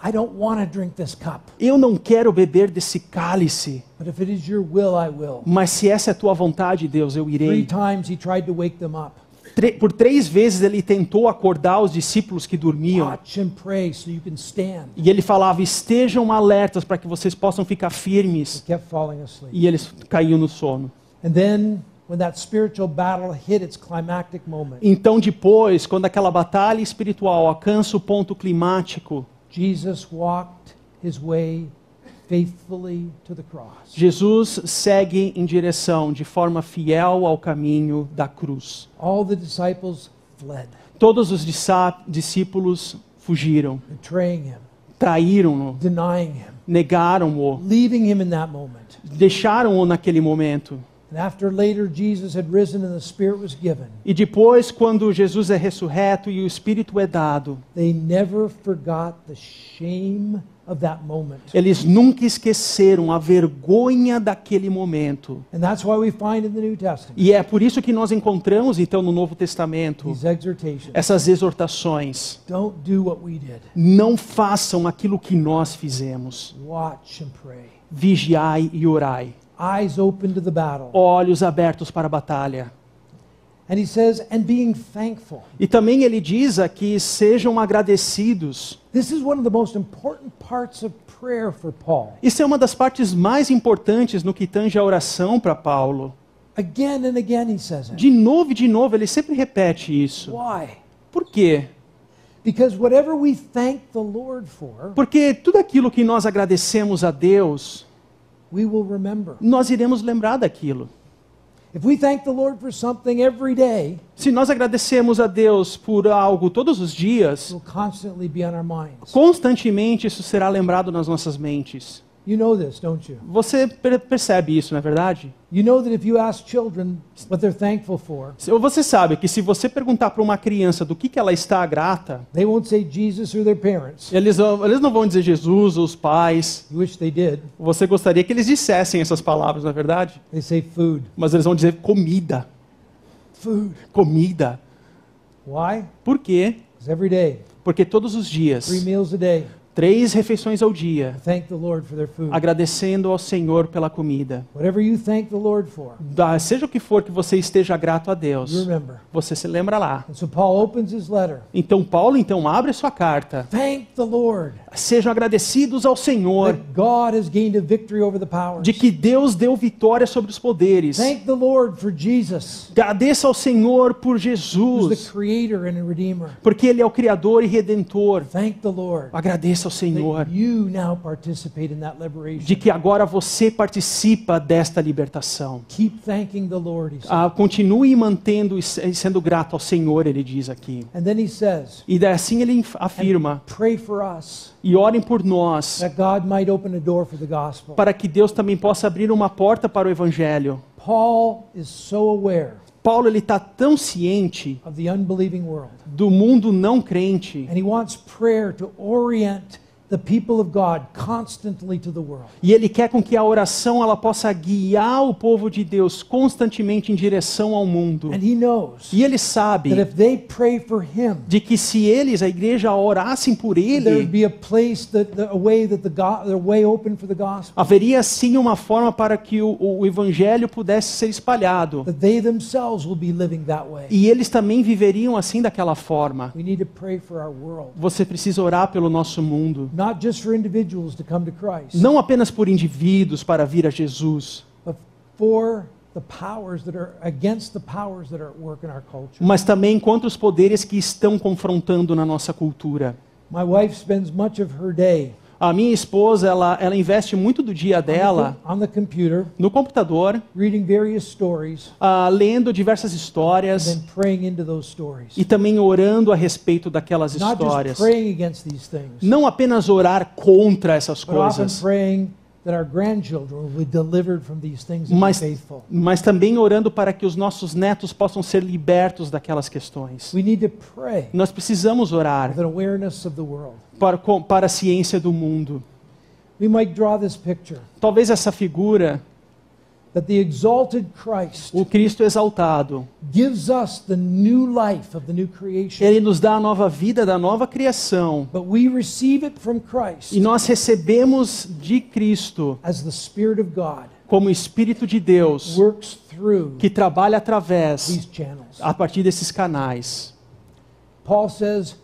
Speaker 2: I don't want to drink this cup,
Speaker 3: Eu não quero beber desse cálice,
Speaker 2: but if it is your will, I will.
Speaker 3: mas se essa é a tua vontade, Deus, eu
Speaker 2: Three
Speaker 3: irei.
Speaker 2: times he tried to wake them up.
Speaker 3: Tre- por três vezes ele tentou acordar os discípulos que dormiam.
Speaker 2: Watch and pray so you can stand.
Speaker 3: E ele falava: estejam alertas para que vocês possam ficar firmes.
Speaker 2: Kept falling asleep.
Speaker 3: E eles caíam no sono.
Speaker 2: And then, when that spiritual battle hit its climactic moment,
Speaker 3: Então, depois, quando aquela batalha espiritual alcança o ponto climático,
Speaker 2: Jesus walked his way faithfully to the cross.
Speaker 3: Jesus segue em direção de forma fiel ao caminho da cruz.
Speaker 2: All the disciples fled,
Speaker 3: Todos os discípulos fugiram,
Speaker 2: betraying him,
Speaker 3: traíram-no,
Speaker 2: denying him,
Speaker 3: negaram-o,
Speaker 2: leaving him in that moment.
Speaker 3: deixaram-o naquele momento.
Speaker 2: And after later Jesus had risen and the Spirit was given,
Speaker 3: E depois, quando Jesus é ressurreto e o Espírito é dado,
Speaker 2: they never forgot the shame of that moment.
Speaker 3: eles nunca esqueceram a vergonha daquele momento.
Speaker 2: And that's why we find in the New Testament
Speaker 3: E é por isso que nós encontramos, então, no Novo Testamento, essas exortações.
Speaker 2: Don't do what we did.
Speaker 3: Não façam aquilo que nós fizemos. Vigiai e orai.
Speaker 2: Eyes open to the battle.
Speaker 3: Olhos abertos para a batalha.
Speaker 2: And he says, and being thankful.
Speaker 3: E também ele diz aqui: sejam agradecidos. Isso é uma das partes mais importantes no que tange a oração para Paulo.
Speaker 2: Again and again he says it.
Speaker 3: De novo e de novo, ele sempre repete isso.
Speaker 2: Why?
Speaker 3: Por quê?
Speaker 2: Because whatever we thank the Lord for,
Speaker 3: Porque tudo aquilo que nós agradecemos a Deus,
Speaker 2: we will remember.
Speaker 3: nós iremos lembrar daquilo.
Speaker 2: If we thank the Lord for something every day,
Speaker 3: Se nós agradecemos a Deus por algo todos os
Speaker 2: it
Speaker 3: dias,
Speaker 2: will constantly be on our minds.
Speaker 3: constantemente isso será lembrado nas nossas mentes.
Speaker 2: You know this, don't you?
Speaker 3: Você per- percebe isso, não é verdade?
Speaker 2: You know that if you ask children what they're thankful for,
Speaker 3: Você sabe que se você perguntar para uma criança do que, que ela está grata,
Speaker 2: they won't say Jesus or their parents.
Speaker 3: eles, eles não vão dizer Jesus ou os pais.
Speaker 2: You wish they did.
Speaker 3: Você gostaria que eles dissessem essas palavras, não é verdade?
Speaker 2: They say food.
Speaker 3: Mas eles vão dizer comida.
Speaker 2: Food.
Speaker 3: Comida.
Speaker 2: Why?
Speaker 3: Por quê?
Speaker 2: Because every day,
Speaker 3: Porque todos os dias,
Speaker 2: three meals a day,
Speaker 3: três refeições ao dia,
Speaker 2: thank the Lord for their food.
Speaker 3: agradecendo ao Senhor pela comida.
Speaker 2: Whatever you thank the Lord for,
Speaker 3: Da- Seja o que for que você esteja grato a Deus, você se lembra lá.
Speaker 2: And so Paul opens his letter.
Speaker 3: Então Paulo então abre sua carta.
Speaker 2: Thank the Lord
Speaker 3: Sejam agradecidos ao Senhor de que Deus deu vitória sobre os poderes.
Speaker 2: Thank the Lord for Jesus,
Speaker 3: Agradeça ao Senhor por Jesus, porque Ele é o Criador e Redentor.
Speaker 2: Thank the Lord
Speaker 3: Agradeça ao Senhor de que agora você participa desta libertação.
Speaker 2: Keep thanking the Lord, he says.
Speaker 3: Ah, continue mantendo e se- sendo grato ao Senhor, ele diz aqui.
Speaker 2: And then he says,
Speaker 3: E assim ele afirma:
Speaker 2: pray for us
Speaker 3: e orem por nós,
Speaker 2: that God might open a door for the gospel.
Speaker 3: para que Deus também possa abrir uma porta para o Evangelho.
Speaker 2: Paul is so aware
Speaker 3: Paulo ele está tão ciente
Speaker 2: of the unbelieving world,
Speaker 3: do mundo não crente
Speaker 2: and he wants prayer to orient the people of God constantly to the world.
Speaker 3: e ele quer com que a oração ela possa guiar o povo de Deus constantemente em direção ao mundo.
Speaker 2: And he knows
Speaker 3: E ele sabe de que se eles, a igreja, orassem por ele, haveria sim uma forma para que o, o evangelho pudesse ser espalhado. E eles também viveriam assim daquela forma. Você precisa orar pelo nosso mundo.
Speaker 2: Not just for individuals to come to Christ,
Speaker 3: Não apenas por indivíduos para vir a Jesus,
Speaker 2: but for the powers that are against the powers that are at work in our culture.
Speaker 3: mas também contra os poderes que estão confrontando na nossa cultura.
Speaker 2: My wife spends much of her day
Speaker 3: A minha esposa, ela, ela investe muito do dia
Speaker 2: on the
Speaker 3: dela
Speaker 2: on the computer,
Speaker 3: no computador,
Speaker 2: reading various stories,
Speaker 3: ah, lendo diversas
Speaker 2: and
Speaker 3: histórias
Speaker 2: then praying into those stories.
Speaker 3: e também orando a respeito daquelas
Speaker 2: Not just
Speaker 3: histórias.
Speaker 2: praying against these things,
Speaker 3: Não apenas orar contra essas
Speaker 2: but often
Speaker 3: coisas,
Speaker 2: praying that our grandchildren will be delivered from these things and
Speaker 3: mas, mas também orando para que os nossos netos possam ser libertos daquelas questões.
Speaker 2: We need to pray
Speaker 3: Nós precisamos orar
Speaker 2: with an awareness of the world.
Speaker 3: para, para a ciência do mundo.
Speaker 2: We might draw this picture.
Speaker 3: Talvez essa figura
Speaker 2: that the exalted Christ
Speaker 3: o Cristo exaltado,
Speaker 2: gives us the new life of the new creation.
Speaker 3: ele nos dá a nova vida da nova criação.
Speaker 2: But we receive it from Christ
Speaker 3: E nós recebemos de Cristo
Speaker 2: as the Spirit of God
Speaker 3: como Espírito de Deus
Speaker 2: works through
Speaker 3: que trabalha através,
Speaker 2: these channels.
Speaker 3: a partir desses canais.
Speaker 2: Paul says,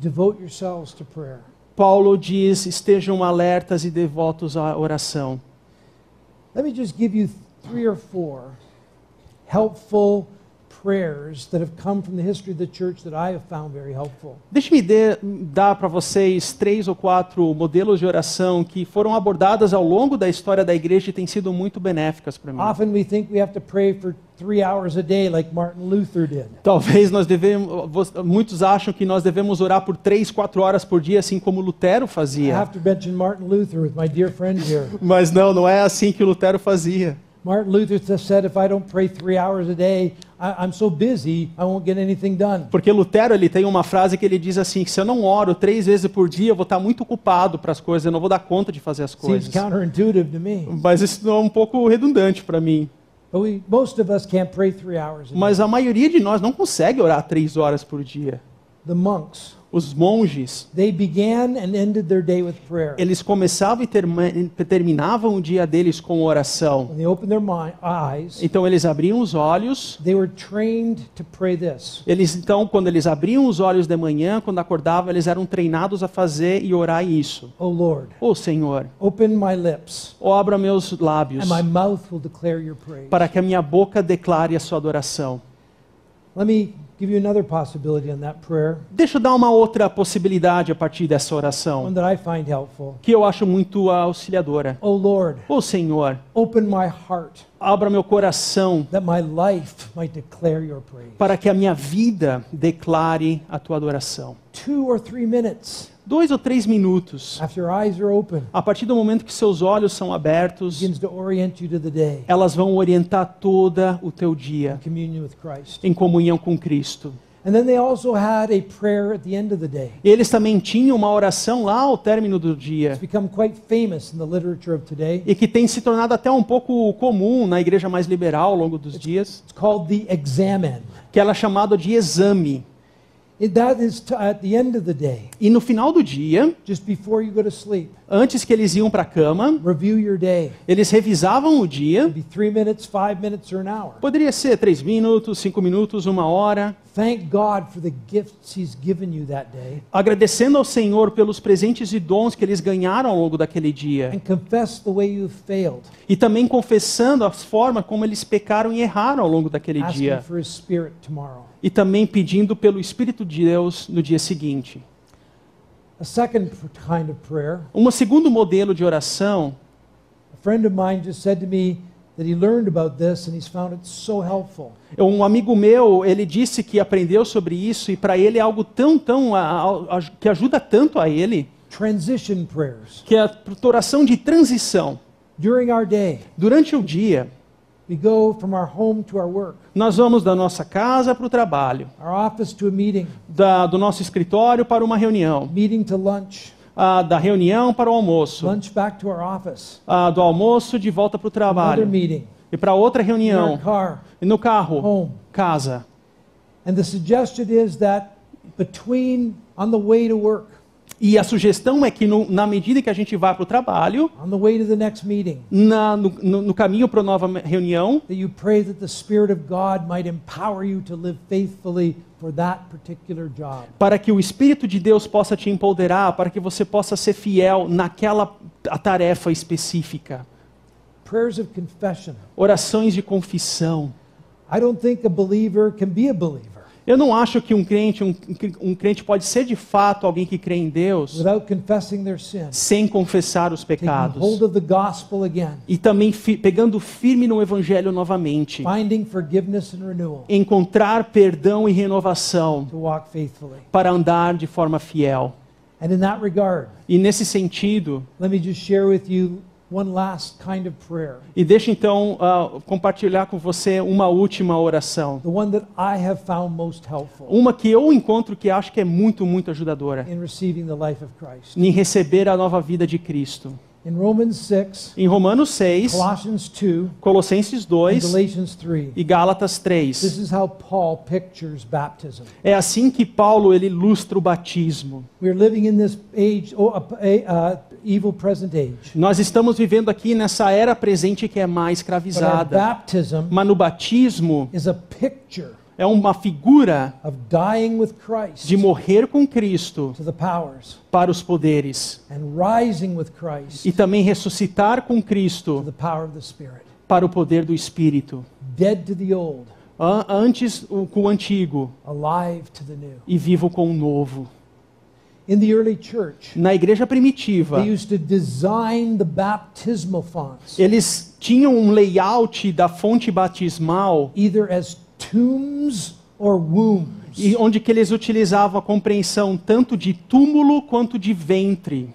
Speaker 2: devote yourselves to prayer.
Speaker 3: Paulo diz: estejam alertas e devotos à oração.
Speaker 2: Let me just give you three or four helpful prayers that have come from the history of the church that I have found very helpful.
Speaker 3: Deixe-me de- dar para vocês três ou quatro modelos de oração que foram abordadas ao longo da história da igreja e têm sido muito benéficas para mim.
Speaker 2: Often we think we have to pray for three hours a day like Martin Luther did.
Speaker 3: Talvez nós devemos, muitos acham que nós devemos orar por três, quatro horas por dia, assim como Lutero
Speaker 2: I
Speaker 3: fazia.
Speaker 2: have to mention Martin Luther with my dear friend here.
Speaker 3: Mas não, não é assim que Lutero fazia.
Speaker 2: Martin Luther said, if I don't pray three hours a day, I'm so busy, I won't get anything done.
Speaker 3: Porque Lutero ele tem uma frase que ele diz assim: que se eu não oro três vezes por dia, eu vou estar muito ocupado para as coisas, eu não vou dar conta de fazer as
Speaker 2: Seems
Speaker 3: coisas.
Speaker 2: counterintuitive to me.
Speaker 3: Mas isso é um pouco redundante para mim.
Speaker 2: But we, most of us can't pray three hours a day.
Speaker 3: Mas a maioria de nós não consegue orar três horas por dia.
Speaker 2: The monks,
Speaker 3: Os monges,
Speaker 2: they began and ended their day with prayer.
Speaker 3: eles começavam e terminavam o dia deles com oração.
Speaker 2: When they opened their mi- eyes,
Speaker 3: Então eles abriam os olhos.
Speaker 2: they were trained to pray this.
Speaker 3: Eles então, quando eles abriam os olhos de manhã, quando acordavam, eles eram treinados a fazer e orar isso.
Speaker 2: Oh Lord,
Speaker 3: Ô Senhor,
Speaker 2: open my lips,
Speaker 3: obra meus lábios,
Speaker 2: and my mouth will declare your praise.
Speaker 3: para que a minha boca declare a sua adoração.
Speaker 2: Let me give you another possibility on that prayer,
Speaker 3: Deixa eu dar uma outra possibilidade a partir dessa oração,
Speaker 2: one that I find helpful.
Speaker 3: que eu acho muito auxiliadora.
Speaker 2: Oh Lord,
Speaker 3: Ô Senhor,
Speaker 2: open my heart
Speaker 3: abra meu coração para que a minha vida declare a tua adoração. Dois ou três minutos, a partir do momento que seus olhos são abertos, elas vão orientar toda o teu dia em comunhão com Cristo.
Speaker 2: And then they also had a prayer at the end of the day.
Speaker 3: Eles também tinham uma oração lá ao término do dia
Speaker 2: It's become quite famous in the literature of today.
Speaker 3: e que tem se tornado até um pouco comum na igreja mais liberal ao longo dos dias,
Speaker 2: It's called the examen.
Speaker 3: que ela é chamada de exame.
Speaker 2: It, that is to, at the end of the day,
Speaker 3: E no final do dia,
Speaker 2: just before you go to sleep,
Speaker 3: antes que eles iam para a cama,
Speaker 2: review your day.
Speaker 3: eles revisavam o dia.
Speaker 2: It'd be three minutes, five minutes, or an hour.
Speaker 3: Poderia ser três minutos, cinco minutos, uma hora,
Speaker 2: Thank God for the gifts He's given you that day,
Speaker 3: agradecendo ao Senhor pelos presentes e dons que eles ganharam ao longo daquele dia.
Speaker 2: and confess the way you've failed,
Speaker 3: E também confessando a forma como eles pecaram e erraram ao longo daquele dia.
Speaker 2: for His Spirit tomorrow.
Speaker 3: E também pedindo pelo Espírito de Deus no dia seguinte.
Speaker 2: A second pr- kind of prayer,
Speaker 3: Um segundo modelo de oração,
Speaker 2: a friend of mine just said to me that he learned about this and he's found it so helpful.
Speaker 3: um amigo meu, ele disse que aprendeu sobre isso e para ele é algo tão, tão, a- a- a- que ajuda tanto a ele,
Speaker 2: Transition prayers.
Speaker 3: que é a oração de transição.
Speaker 2: During our day,
Speaker 3: Durante o dia,
Speaker 2: we go from our home to our work,
Speaker 3: nós vamos da nossa casa para o trabalho,
Speaker 2: our office to a meeting,
Speaker 3: da, do nosso escritório para uma reunião,
Speaker 2: meeting to lunch,
Speaker 3: ah, da reunião para o almoço,
Speaker 2: lunch back to our office,
Speaker 3: ah, do almoço de volta para o
Speaker 2: another
Speaker 3: trabalho
Speaker 2: meeting,
Speaker 3: e para outra
Speaker 2: in our
Speaker 3: reunião,
Speaker 2: car,
Speaker 3: e no carro,
Speaker 2: home.
Speaker 3: casa.
Speaker 2: And the suggestion is that between, on the way to work,
Speaker 3: E a sugestão é que no- na medida que a gente vai para o trabalho,
Speaker 2: on the way to the next meeting,
Speaker 3: na- no, no- no caminho para a nova reunião,
Speaker 2: that you pray that the Spirit of God might empower you to live faithfully
Speaker 3: para que o Espírito de Deus possa te empoderar, para que você possa ser fiel naquela a tarefa específica.
Speaker 2: Prayers of confession.
Speaker 3: Orações de confissão.
Speaker 2: I don't think a believer can be a believer
Speaker 3: Eu não acho que um crente, um, um crente pode ser de fato alguém que crê em Deus
Speaker 2: without confessing their sin,
Speaker 3: sem confessar os pecados.
Speaker 2: of the gospel again,
Speaker 3: E também fi- pegando firme no Evangelho novamente.
Speaker 2: finding forgiveness and renewal
Speaker 3: Encontrar perdão e renovação
Speaker 2: to walk faithfully.
Speaker 3: para andar de forma fiel.
Speaker 2: And in that regard,
Speaker 3: E nesse sentido,
Speaker 2: let me just share with you one last kind of prayer,
Speaker 3: e deixa então ah, compartilhar com você uma última oração.
Speaker 2: the one that I have found most helpful
Speaker 3: Uma que eu encontro que acho que é muito, muito ajudadora
Speaker 2: in receiving the life of Christ.
Speaker 3: em receber a nova vida de Cristo.
Speaker 2: in Romans 6,
Speaker 3: em Romanos 6,
Speaker 2: Colossians 2,
Speaker 3: Colossenses
Speaker 2: and
Speaker 3: 2
Speaker 2: Galatians 3.
Speaker 3: e Gálatas
Speaker 2: This
Speaker 3: 3.
Speaker 2: is how Paul pictures baptism.
Speaker 3: É assim que Paulo ele ilustra o batismo.
Speaker 2: We are living in this age, oh, uh, uh, evil present age.
Speaker 3: Nós estamos vivendo aqui nessa era presente que é mais
Speaker 2: But our
Speaker 3: escravizada.
Speaker 2: baptism
Speaker 3: Mas no batismo
Speaker 2: is a picture
Speaker 3: é uma figura
Speaker 2: of dying with Christ
Speaker 3: de morrer com Cristo
Speaker 2: to the powers
Speaker 3: para os poderes
Speaker 2: and rising with Christ
Speaker 3: e também ressuscitar com
Speaker 2: to
Speaker 3: Cristo
Speaker 2: the power of the Spirit.
Speaker 3: para o poder do Espírito.
Speaker 2: Dead to the old,
Speaker 3: An- Antes o- com o antigo
Speaker 2: alive to the new.
Speaker 3: e vivo com o novo.
Speaker 2: In the early church,
Speaker 3: Na igreja primitiva,
Speaker 2: they used to design the baptismal fonts
Speaker 3: eles tinham um layout da fonte batismal
Speaker 2: either as tombs or wombs.
Speaker 3: e onde que eles utilizavam a compreensão tanto de túmulo quanto de ventre,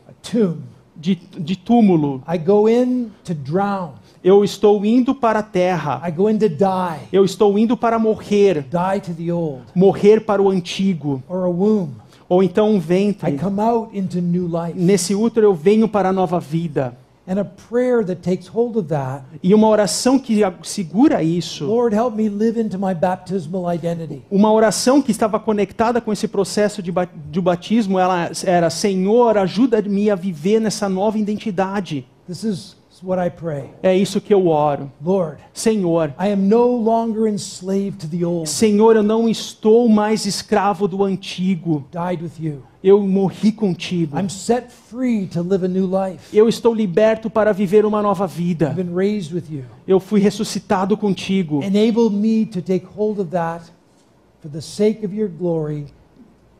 Speaker 3: de, de túmulo.
Speaker 2: I go in to drown.
Speaker 3: Eu estou indo para a terra.
Speaker 2: I go in to die.
Speaker 3: Eu estou indo para morrer,
Speaker 2: Die to the old.
Speaker 3: morrer para o antigo,
Speaker 2: Or a womb.
Speaker 3: Ou então um
Speaker 2: I
Speaker 3: ventre.
Speaker 2: come out into new life.
Speaker 3: Nesse útero eu venho para a nova vida.
Speaker 2: And a prayer that takes hold of that
Speaker 3: E uma oração que segura isso,
Speaker 2: Lord, help me live into my baptismal identity.
Speaker 3: uma oração que estava conectada com esse processo de, de batismo, ela era: Senhor, ajuda-me a viver nessa nova identidade.
Speaker 2: This is.
Speaker 3: É isso que eu oro.
Speaker 2: Lord,
Speaker 3: Senhor,
Speaker 2: I am no longer enslaved to the old.
Speaker 3: Senhor, eu não estou mais escravo do antigo.
Speaker 2: Died with you.
Speaker 3: Eu morri contigo.
Speaker 2: I'm set free to live a new life.
Speaker 3: Eu estou liberto para viver uma nova
Speaker 2: I've
Speaker 3: vida.
Speaker 2: been raised with you.
Speaker 3: Eu fui ressuscitado contigo.
Speaker 2: Enable me to take hold of that for the sake of your glory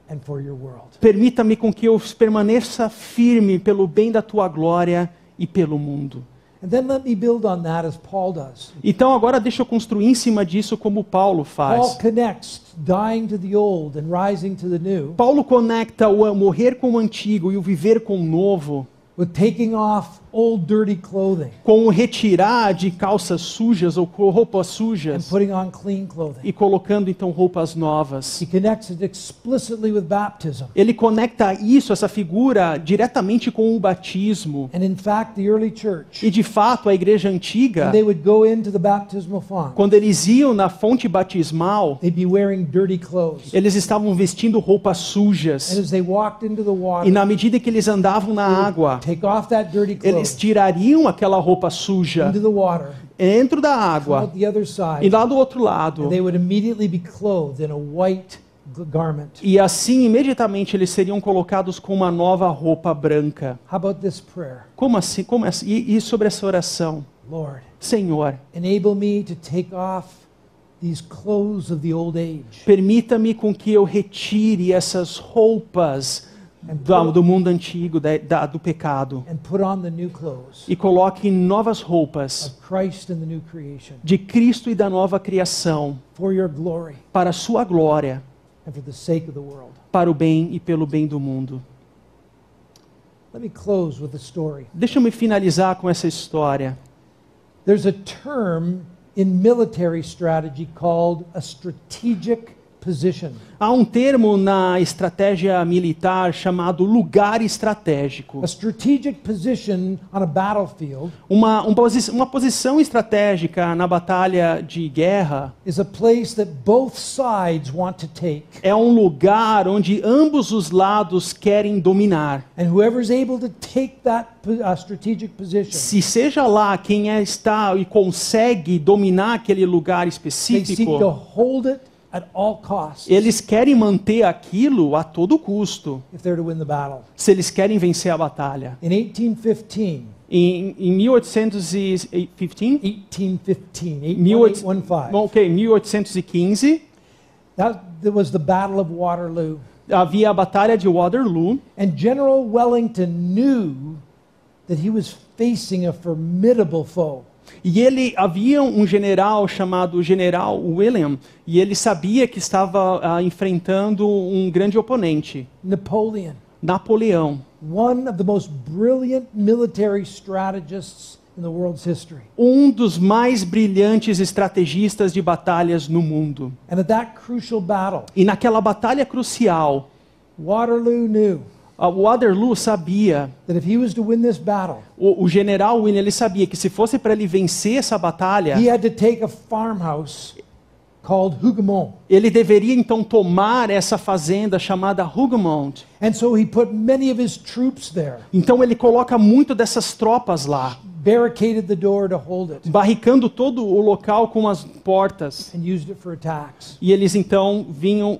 Speaker 2: and for your world.
Speaker 3: Permita-me com que eu permaneça firme pelo bem da tua glória e pelo mundo.
Speaker 2: And then let me build on that as Paul does.
Speaker 3: Então agora deixa eu construir em cima disso como Paulo
Speaker 2: Paul
Speaker 3: faz.
Speaker 2: connects dying to the old and rising to the new
Speaker 3: Paulo conecta o morrer com o antigo e o viver com o novo
Speaker 2: with taking off old dirty clothing
Speaker 3: com o retirar de calças sujas ou roupas
Speaker 2: and
Speaker 3: sujas
Speaker 2: putting on clean clothing.
Speaker 3: e colocando então roupas novas.
Speaker 2: He connects it explicitly with baptism.
Speaker 3: Ele conecta isso, essa figura, diretamente com o batismo.
Speaker 2: And in fact, the early church,
Speaker 3: E de fato, a igreja antiga,
Speaker 2: when they would go into the baptismal font,
Speaker 3: quando eles iam na fonte batismal,
Speaker 2: they'd be wearing dirty clothes.
Speaker 3: eles estavam vestindo roupas
Speaker 2: And
Speaker 3: sujas.
Speaker 2: as they walked into the water,
Speaker 3: E na medida que eles andavam na água,
Speaker 2: take off that dirty
Speaker 3: eles tirariam aquela roupa suja dentro da água e lá do outro lado.
Speaker 2: and they would immediately be clothed in a white g- garment.
Speaker 3: E assim, imediatamente, eles seriam colocados com uma nova roupa branca.
Speaker 2: How about this prayer?
Speaker 3: Como assim? Como assim? E, e sobre essa oração?
Speaker 2: Lord,
Speaker 3: Senhor,
Speaker 2: enable me to take off these clothes of the old age
Speaker 3: permita-me com que eu retire essas roupas do, do mundo antigo, da, da- do pecado, e coloque novas roupas de Cristo e da nova criação, para a sua glória, para o bem e pelo bem do mundo.
Speaker 2: Let me close with a story.
Speaker 3: Deixa eu me finalizar com essa história.
Speaker 2: There's a term in military strategy called a strategic position.
Speaker 3: Há um termo na estratégia militar chamado lugar estratégico.
Speaker 2: A strategic position on a battlefield
Speaker 3: Uma, um posi- uma posição estratégica na batalha de guerra
Speaker 2: is a place that both sides want to take.
Speaker 3: é um lugar onde ambos os lados querem dominar.
Speaker 2: And whoever's able to take that uh, strategic position,
Speaker 3: Se seja lá quem é, está e consegue dominar aquele lugar
Speaker 2: they seek to
Speaker 3: específico,
Speaker 2: hold it
Speaker 3: eles querem manter aquilo a todo custo,
Speaker 2: if they're to win the battle.
Speaker 3: se eles querem vencer a batalha.
Speaker 2: In 1815,
Speaker 3: Em, em 1815,
Speaker 2: 1815,
Speaker 3: 18-
Speaker 2: 1815,
Speaker 3: Bom, ok, 1815,
Speaker 2: that, there was the Battle of Waterloo.
Speaker 3: havia a Batalha de Waterloo
Speaker 2: And General Wellington knew that he was facing a formidable foe.
Speaker 3: E ele havia um general chamado General William e ele sabia que estava ah, enfrentando um grande oponente,
Speaker 2: Napoleon,
Speaker 3: Napoleão,
Speaker 2: one of the most brilliant military strategists in the world's history.
Speaker 3: um dos mais brilhantes estrategistas de batalhas no mundo.
Speaker 2: And at that crucial battle,
Speaker 3: E naquela batalha crucial,
Speaker 2: Waterloo knew
Speaker 3: O Waterloo sabia,
Speaker 2: that if he was to win this battle,
Speaker 3: o, o general William ele sabia que se fosse para ele vencer essa batalha,
Speaker 2: he had to take a farmhouse called Hougoumont.
Speaker 3: ele deveria então tomar essa fazenda chamada Hougoumont.
Speaker 2: And so he put many of his troops there,
Speaker 3: Então ele coloca muito dessas tropas lá,
Speaker 2: barricaded the door to hold it,
Speaker 3: barricando todo o local com as portas.
Speaker 2: and used it for attacks.
Speaker 3: E eles então vinham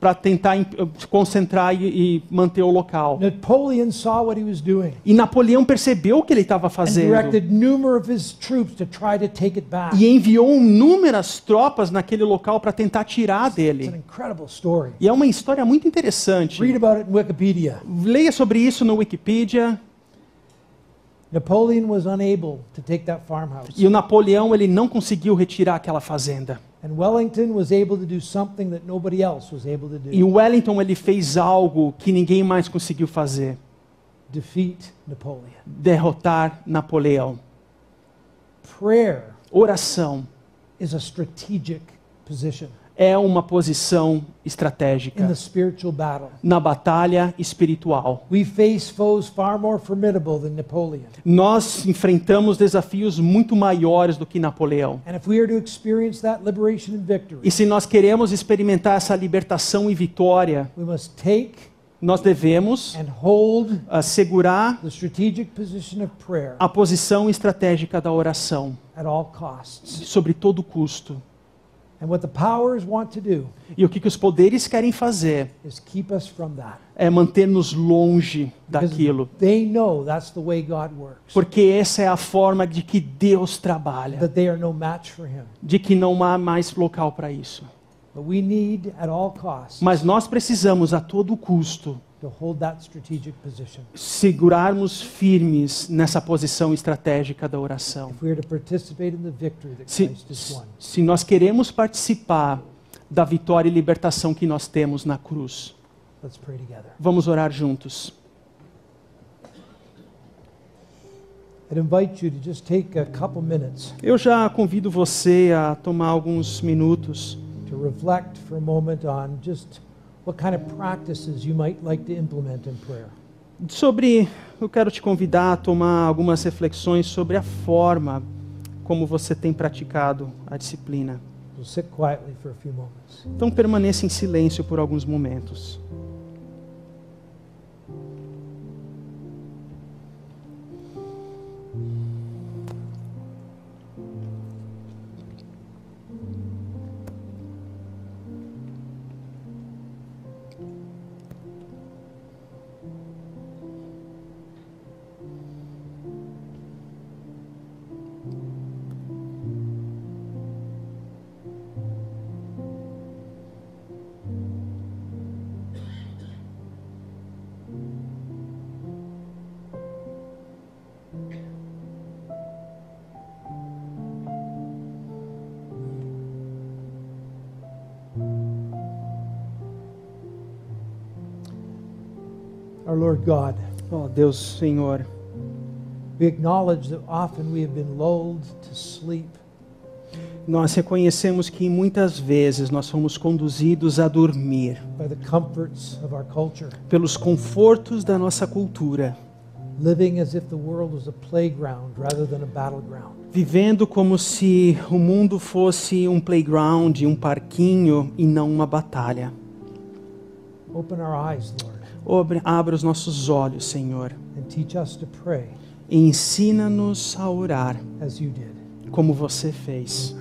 Speaker 3: para tentar em- concentrar e, e manter o local.
Speaker 2: Napoleon saw what he was doing
Speaker 3: E Napoleão percebeu o que ele estava
Speaker 2: and
Speaker 3: fazendo
Speaker 2: directed numerous of his troops to try to take it back.
Speaker 3: e enviou inúmeras tropas naquele local para tentar tirar
Speaker 2: It's an
Speaker 3: dele.
Speaker 2: incredible story.
Speaker 3: E é uma história muito interessante.
Speaker 2: Read about it in Wikipedia.
Speaker 3: Leia sobre isso no Wikipedia.
Speaker 2: Napoleon was unable to take that farmhouse.
Speaker 3: E o Napoleão ele não conseguiu retirar aquela fazenda.
Speaker 2: And Wellington was able to do something that nobody else was able to
Speaker 3: E
Speaker 2: do.
Speaker 3: o Wellington ele fez algo que ninguém mais conseguiu fazer:
Speaker 2: Defeat Napoleon.
Speaker 3: derrotar Napoleão.
Speaker 2: Prayer
Speaker 3: Oração
Speaker 2: is a strategic position
Speaker 3: é uma posição
Speaker 2: in
Speaker 3: estratégica
Speaker 2: the spiritual battle.
Speaker 3: na batalha espiritual.
Speaker 2: We face foes far more formidable than Napoleon.
Speaker 3: Nós enfrentamos desafios muito maiores do que Napoleão.
Speaker 2: And if we are to experience that liberation and victory,
Speaker 3: E se nós queremos experimentar essa libertação e vitória,
Speaker 2: we must take
Speaker 3: nós devemos assegurar
Speaker 2: the strategic position of prayer
Speaker 3: a posição estratégica da oração sobre todo custo. E o que, que os poderes querem fazer
Speaker 2: is keep us from that.
Speaker 3: é manter-nos longe daquilo.
Speaker 2: they know that's the way God works.
Speaker 3: Porque essa é a forma de que Deus trabalha,
Speaker 2: That they are no match for him.
Speaker 3: de que não há mais local para isso.
Speaker 2: But we need at all costs
Speaker 3: Mas nós precisamos a todo custo
Speaker 2: to hold that strategic position.
Speaker 3: segurarmos firmes nessa posição estratégica da oração.
Speaker 2: If we are to participate in the victory that
Speaker 3: Se, se nós queremos participar da vitória e libertação que nós temos na cruz,
Speaker 2: Let's pray together.
Speaker 3: vamos orar juntos. Eu já convido você a tomar alguns minutos
Speaker 2: to reflect for a moment on just what kind of practices you might like to implement in prayer.
Speaker 3: sobre. Eu quero te convidar a tomar algumas reflexões sobre a forma como você tem praticado a disciplina. Então permaneça em silêncio por alguns momentos.
Speaker 2: Our Lord God,
Speaker 3: Ó Deus Senhor,
Speaker 2: we acknowledge that often we have been lulled to sleep.
Speaker 3: Nós reconhecemos que muitas vezes nós fomos conduzidos a dormir
Speaker 2: by the comforts of our culture,
Speaker 3: pelos confortos da nossa cultura,
Speaker 2: living as if the world was a playground rather than a battleground.
Speaker 3: vivendo como se o mundo fosse um playground, um parquinho e não uma batalha.
Speaker 2: Open our eyes, Lord,
Speaker 3: Abra os nossos olhos, Senhor, e ensina-nos a orar como você fez.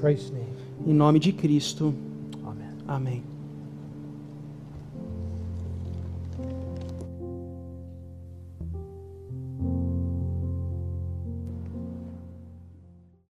Speaker 3: Em nome de Cristo, amém.